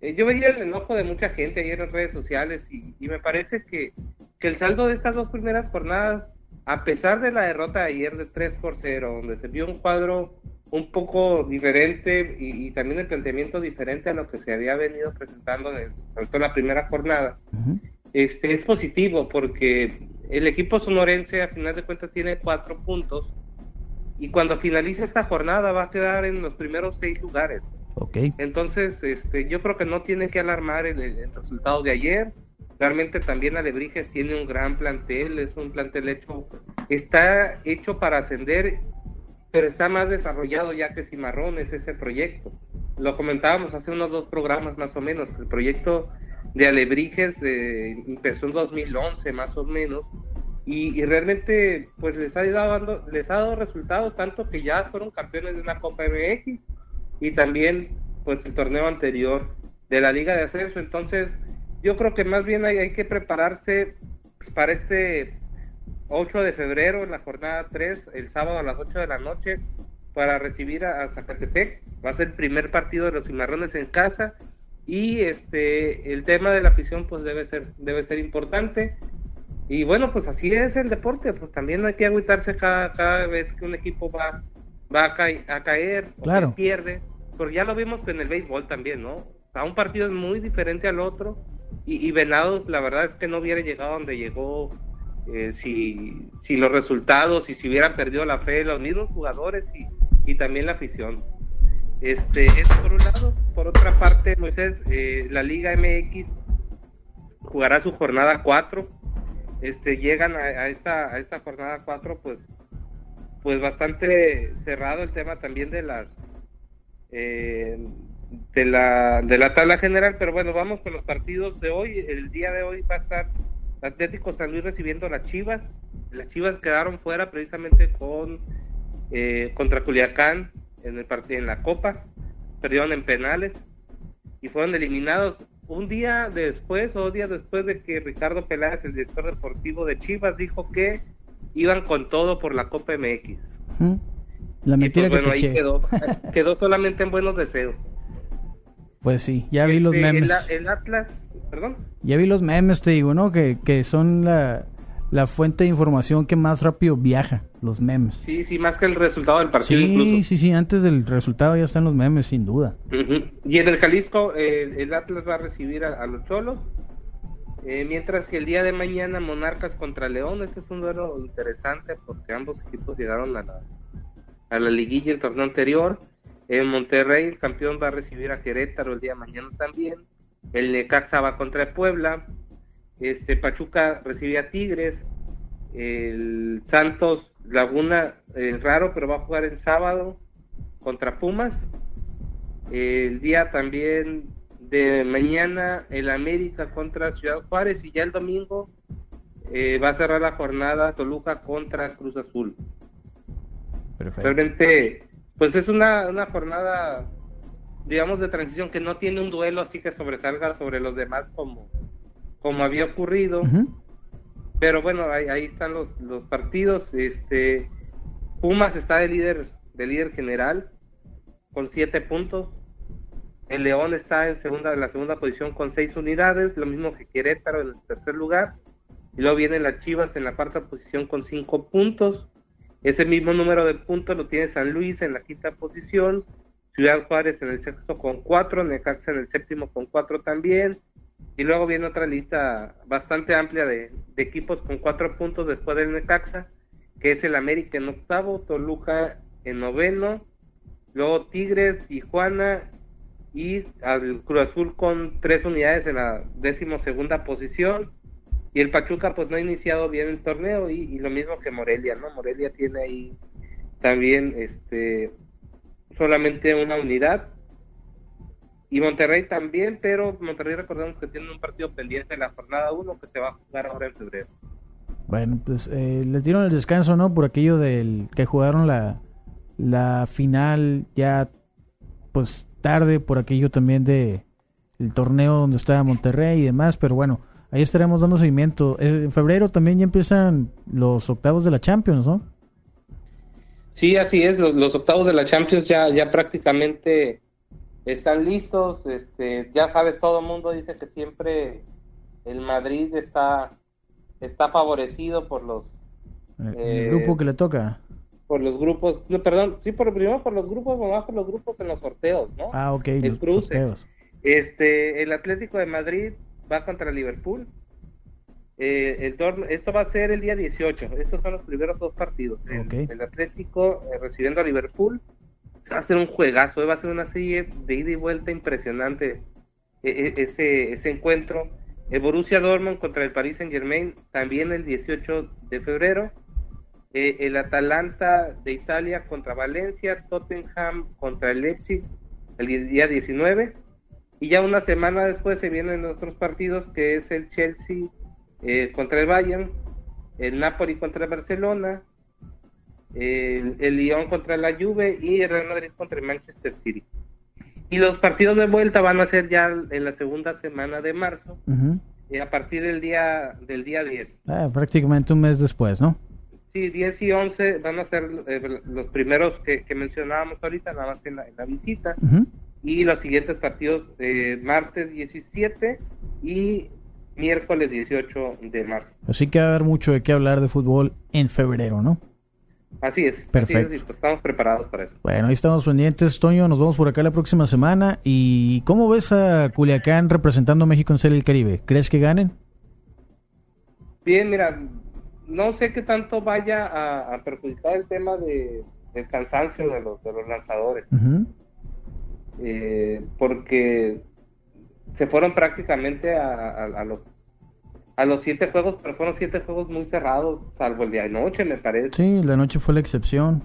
Eh, yo veía el enojo de mucha gente ayer en redes sociales y, y me parece que, que el saldo de estas dos primeras jornadas a pesar de la derrota de ayer de 3 por 0, donde se vio un cuadro un poco diferente y, y, también el planteamiento diferente a lo que se había venido presentando, en, sobre todo la primera jornada, uh -huh. este, es positivo porque el equipo sonorense a final de cuentas tiene cuatro puntos y cuando finalice esta jornada va a quedar en los primeros seis lugares.
Okay.
Entonces, este, yo creo que no tiene que alarmar el, el resultado de ayer realmente también Alebrijes tiene un gran plantel, es un plantel hecho, está hecho para ascender, pero está más desarrollado ya que Cimarrones ese proyecto. Lo comentábamos hace unos dos programas más o menos, el proyecto de Alebrijes eh, empezó en 2011 más o menos, y, y, realmente pues les ha, dado, les ha dado resultados, tanto que ya fueron campeones de una Copa MX y también pues el torneo anterior de la Liga de Ascenso, entonces yo creo que más bien hay, hay, que prepararse para este 8 de febrero, en la jornada 3, el sábado a las 8 de la noche, para recibir a, a Zacatepec. Va a ser el primer partido de los cimarrones en casa. Y este el tema de la afición pues debe ser, debe ser importante. Y bueno, pues así es el deporte, pues también no hay que agüitarse cada, cada vez que un equipo va, va a, ca a caer
claro.
o pierde. Porque ya lo vimos en el béisbol también, ¿no? O sea, un partido es muy diferente al otro y, Venados la verdad es que no hubiera llegado donde llegó eh, si, si los resultados y si hubieran perdido la fe los mismos jugadores y, también la afición. Este, eso por un lado. Por otra parte, Moisés, eh, la Liga MX jugará su jornada 4. Este, llegan a, a, esta, a esta jornada 4 pues, pues bastante cerrado el tema también de las... Eh, de la, de la tabla general, pero bueno, vamos con los partidos de hoy. El día de hoy va a estar Atlético San Luis recibiendo a las Chivas. Las Chivas quedaron fuera precisamente con eh, contra Culiacán en el partido en la Copa, perdieron en penales y fueron eliminados un día después o días después de que Ricardo Peláez, el director deportivo de Chivas, dijo que iban con todo por la Copa MX.
La mentira
pues,
que
bueno,
te
ahí quedó, quedó solamente en buenos deseos.
Pues sí, ya vi los
Este,
memes.
El, el Atlas, perdón.
Ya vi los memes, te digo, ¿no? Que, que son la, la fuente de información que más rápido viaja, los memes.
Sí, sí, más que el resultado del partido
Sí,
incluso.
sí, sí, antes del resultado ya están los memes, sin duda.
Y en el Jalisco, eh, el Atlas va a recibir a, a los Cholos. Eh, mientras que el día de mañana Monarcas contra León, este es un duelo interesante porque ambos equipos llegaron a la, a la liguilla el torneo anterior. En Monterrey el campeón va a recibir a Querétaro el día de mañana también. El Necaxa va contra Puebla. Este Pachuca recibe a Tigres. El Santos Laguna, eh, raro, pero va a jugar el sábado contra Pumas. El día también de mañana el América contra Ciudad Juárez y ya el domingo eh, va a cerrar la jornada Toluca contra Cruz Azul.
Perfecto.
Realmente, pues es una, una jornada, digamos, de transición que no tiene un duelo así que sobresalga sobre los demás como, como había ocurrido. Pero bueno, ahí, ahí están los, los partidos. Este Pumas está de líder, de líder general con siete puntos. El León está en segunda, en la segunda posición con seis unidades, lo mismo que Querétaro en el tercer lugar. Y luego vienen las Chivas en la cuarta posición con cinco puntos. Ese mismo número de puntos lo tiene San Luis en la quinta posición, Ciudad Juárez en el sexto con cuatro, Necaxa en el séptimo con cuatro también. Y luego viene otra lista bastante amplia de, equipos con cuatro puntos después del Necaxa, que es el América en octavo, Toluca en noveno, luego Tigres, Tijuana y al Cruz Azul con tres unidades en la décimo segunda posición. Y el Pachuca pues no ha iniciado bien el torneo y, lo mismo que Morelia, ¿no? Morelia tiene ahí también este solamente una unidad. Y Monterrey también, pero Monterrey recordemos que tiene un partido pendiente en la jornada 1 que se va a jugar ahora en febrero.
Bueno, pues eh, les dieron el descanso, ¿no? Por aquello del que jugaron la, la final ya, pues tarde, por aquello también de el torneo donde estaba Monterrey y demás, pero bueno, ahí estaremos dando seguimiento. Eh, En febrero también ya empiezan los octavos de la Champions, ¿no?
Sí, así es, los, los octavos de la Champions ya, ya prácticamente están listos, este, ya sabes, todo el mundo dice que siempre el Madrid está, está favorecido por los
El, el
Eh,
grupo que le toca.
por los grupos, no, perdón, sí, por primero por los grupos, más por los grupos en los sorteos, ¿no?
Ah, ok,
el
los
cruce.
sorteos.
Este, el Atlético de Madrid va contra Liverpool. Eh, el torneo- esto va a ser el día 18. Estos son los primeros dos partidos. El,
Ok.
el Atlético eh, recibiendo a Liverpool. Va a ser un juegazo, eh, va a ser una serie de ida y vuelta impresionante e- e- ese, ese encuentro. El Borussia Dortmund contra el Paris Saint Germain también el 18 de febrero. Eh, el Atalanta de Italia contra Valencia, Tottenham contra el Leipzig el día 19. Y ya una semana después se vienen otros partidos, que es el Chelsea eh, contra el Bayern, el Napoli contra el Barcelona, el, el Lyon contra la Juve y el Real Madrid contra el Manchester City. Y los partidos de vuelta van a ser ya en la segunda semana de marzo, eh, a partir del día del día 10.
Ah, prácticamente un mes después, ¿no?
Sí, 10 y 11 van a ser eh, los primeros que, que mencionábamos ahorita, nada más que en la, en la visita.
Ujú.
Y los siguientes partidos, eh, martes 17 y miércoles 18 de marzo.
Así que va a haber mucho de qué hablar de fútbol en febrero, ¿no?
Así es. así
Perfecto.
es, y pues estamos preparados para eso.
Bueno, ahí estamos pendientes, Toño. Nos vemos por acá la próxima semana. ¿Y cómo ves a Culiacán representando a México en Serie del Caribe? ¿Crees que ganen?
Bien, mira, no sé qué tanto vaya a, a perjudicar el tema de, del cansancio de los, de los lanzadores,
Ujú.
Eh, porque se fueron prácticamente a, a- a los a los siete juegos, pero fueron siete juegos muy cerrados, salvo el de noche, me parece.
Sí, la noche fue la excepción.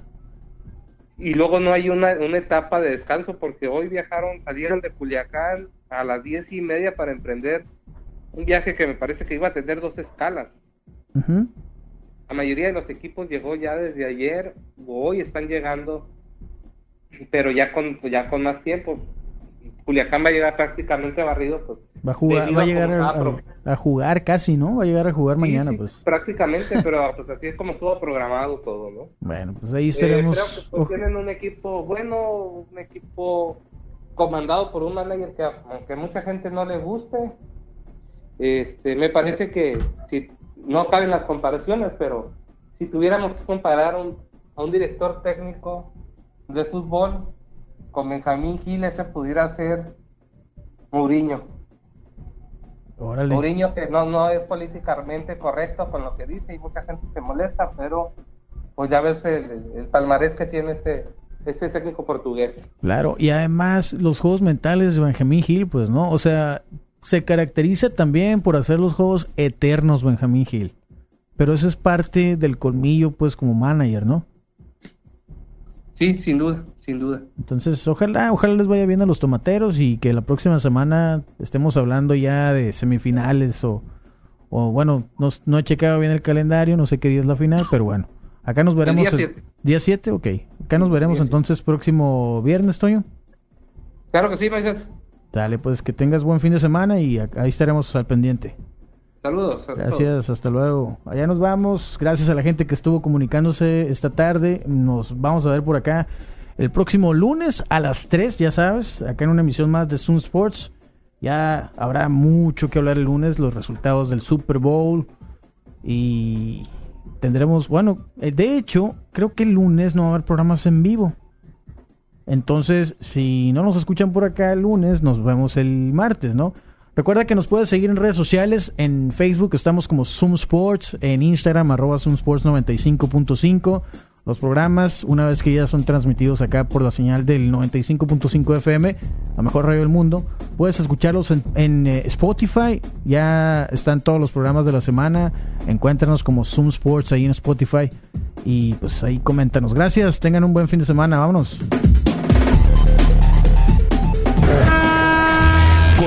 Y luego no hay una, una etapa de descanso, porque hoy viajaron, salieron de Culiacán a las diez y media para emprender un viaje que me parece que iba a tener dos escalas. La mayoría de los equipos llegó ya desde ayer o hoy están llegando, pero ya con ya con más tiempo. Juliacán va a llegar prácticamente barrido, pues.
Va a jugar, va a llegar a, jugar casi, ¿no? Va a llegar a jugar
Sí,
mañana,
sí,
pues.
Prácticamente, pero pues así es como estuvo programado todo, ¿no?
Bueno, pues ahí
Eh, creo que pues, tienen un equipo bueno, un equipo comandado por un manager que aunque mucha gente no le guste, este, me parece que si no caben las comparaciones, pero si tuviéramos que comparar un- a un director técnico de fútbol con Benjamín Gil, ese pudiera ser Mourinho.
Órale.
Mourinho que no, no es políticamente correcto con lo que dice y mucha gente se molesta, pero pues ya ves el, el palmarés que tiene este, este técnico portugués.
Claro, y además los juegos mentales de Benjamín Hill, pues, ¿no? O sea, se caracteriza también por hacer los juegos eternos Benjamín Hill. Pero eso es parte del colmillo, pues, como manager, ¿no?
Sí, sin duda, sin duda.
Entonces, ojalá, ojalá les vaya bien a los tomateros y que la próxima semana estemos hablando ya de semifinales o, o bueno, no, no he checado bien el calendario, no sé qué día es la final, pero bueno, acá nos veremos.
día
el-
siete.
Día 7, ok. Acá nos veremos
Día
entonces próximo viernes, Toño.
Claro que sí, Moisés.
Dale, pues que tengas buen fin de semana y ahí estaremos al pendiente.
Saludos. a.
Gracias, hasta luego. Allá nos vamos. Gracias a la gente que estuvo comunicándose esta tarde. Nos vamos a ver por acá el próximo lunes a las 3, ya sabes, acá en una emisión más de Zoom Sports. Ya habrá mucho que hablar el lunes, los resultados del Super Bowl y tendremos, bueno, eh, de hecho, creo que el lunes no va a haber programas en vivo. Entonces, si no nos escuchan por acá el lunes, nos vemos el martes, ¿no? Recuerda que nos puedes seguir en redes sociales. En Facebook estamos como Zoom Sports, en Instagram arroba Zoom Sports 95.5. Los programas, una vez que ya son transmitidos acá por la señal del 95.5 FM, la mejor radio del mundo, puedes escucharlos en, eh, Spotify. Ya están todos los programas de la semana. Encuéntranos como Zoom Sports ahí en Spotify. Y pues ahí coméntanos. Gracias, tengan un buen fin de semana. Vámonos.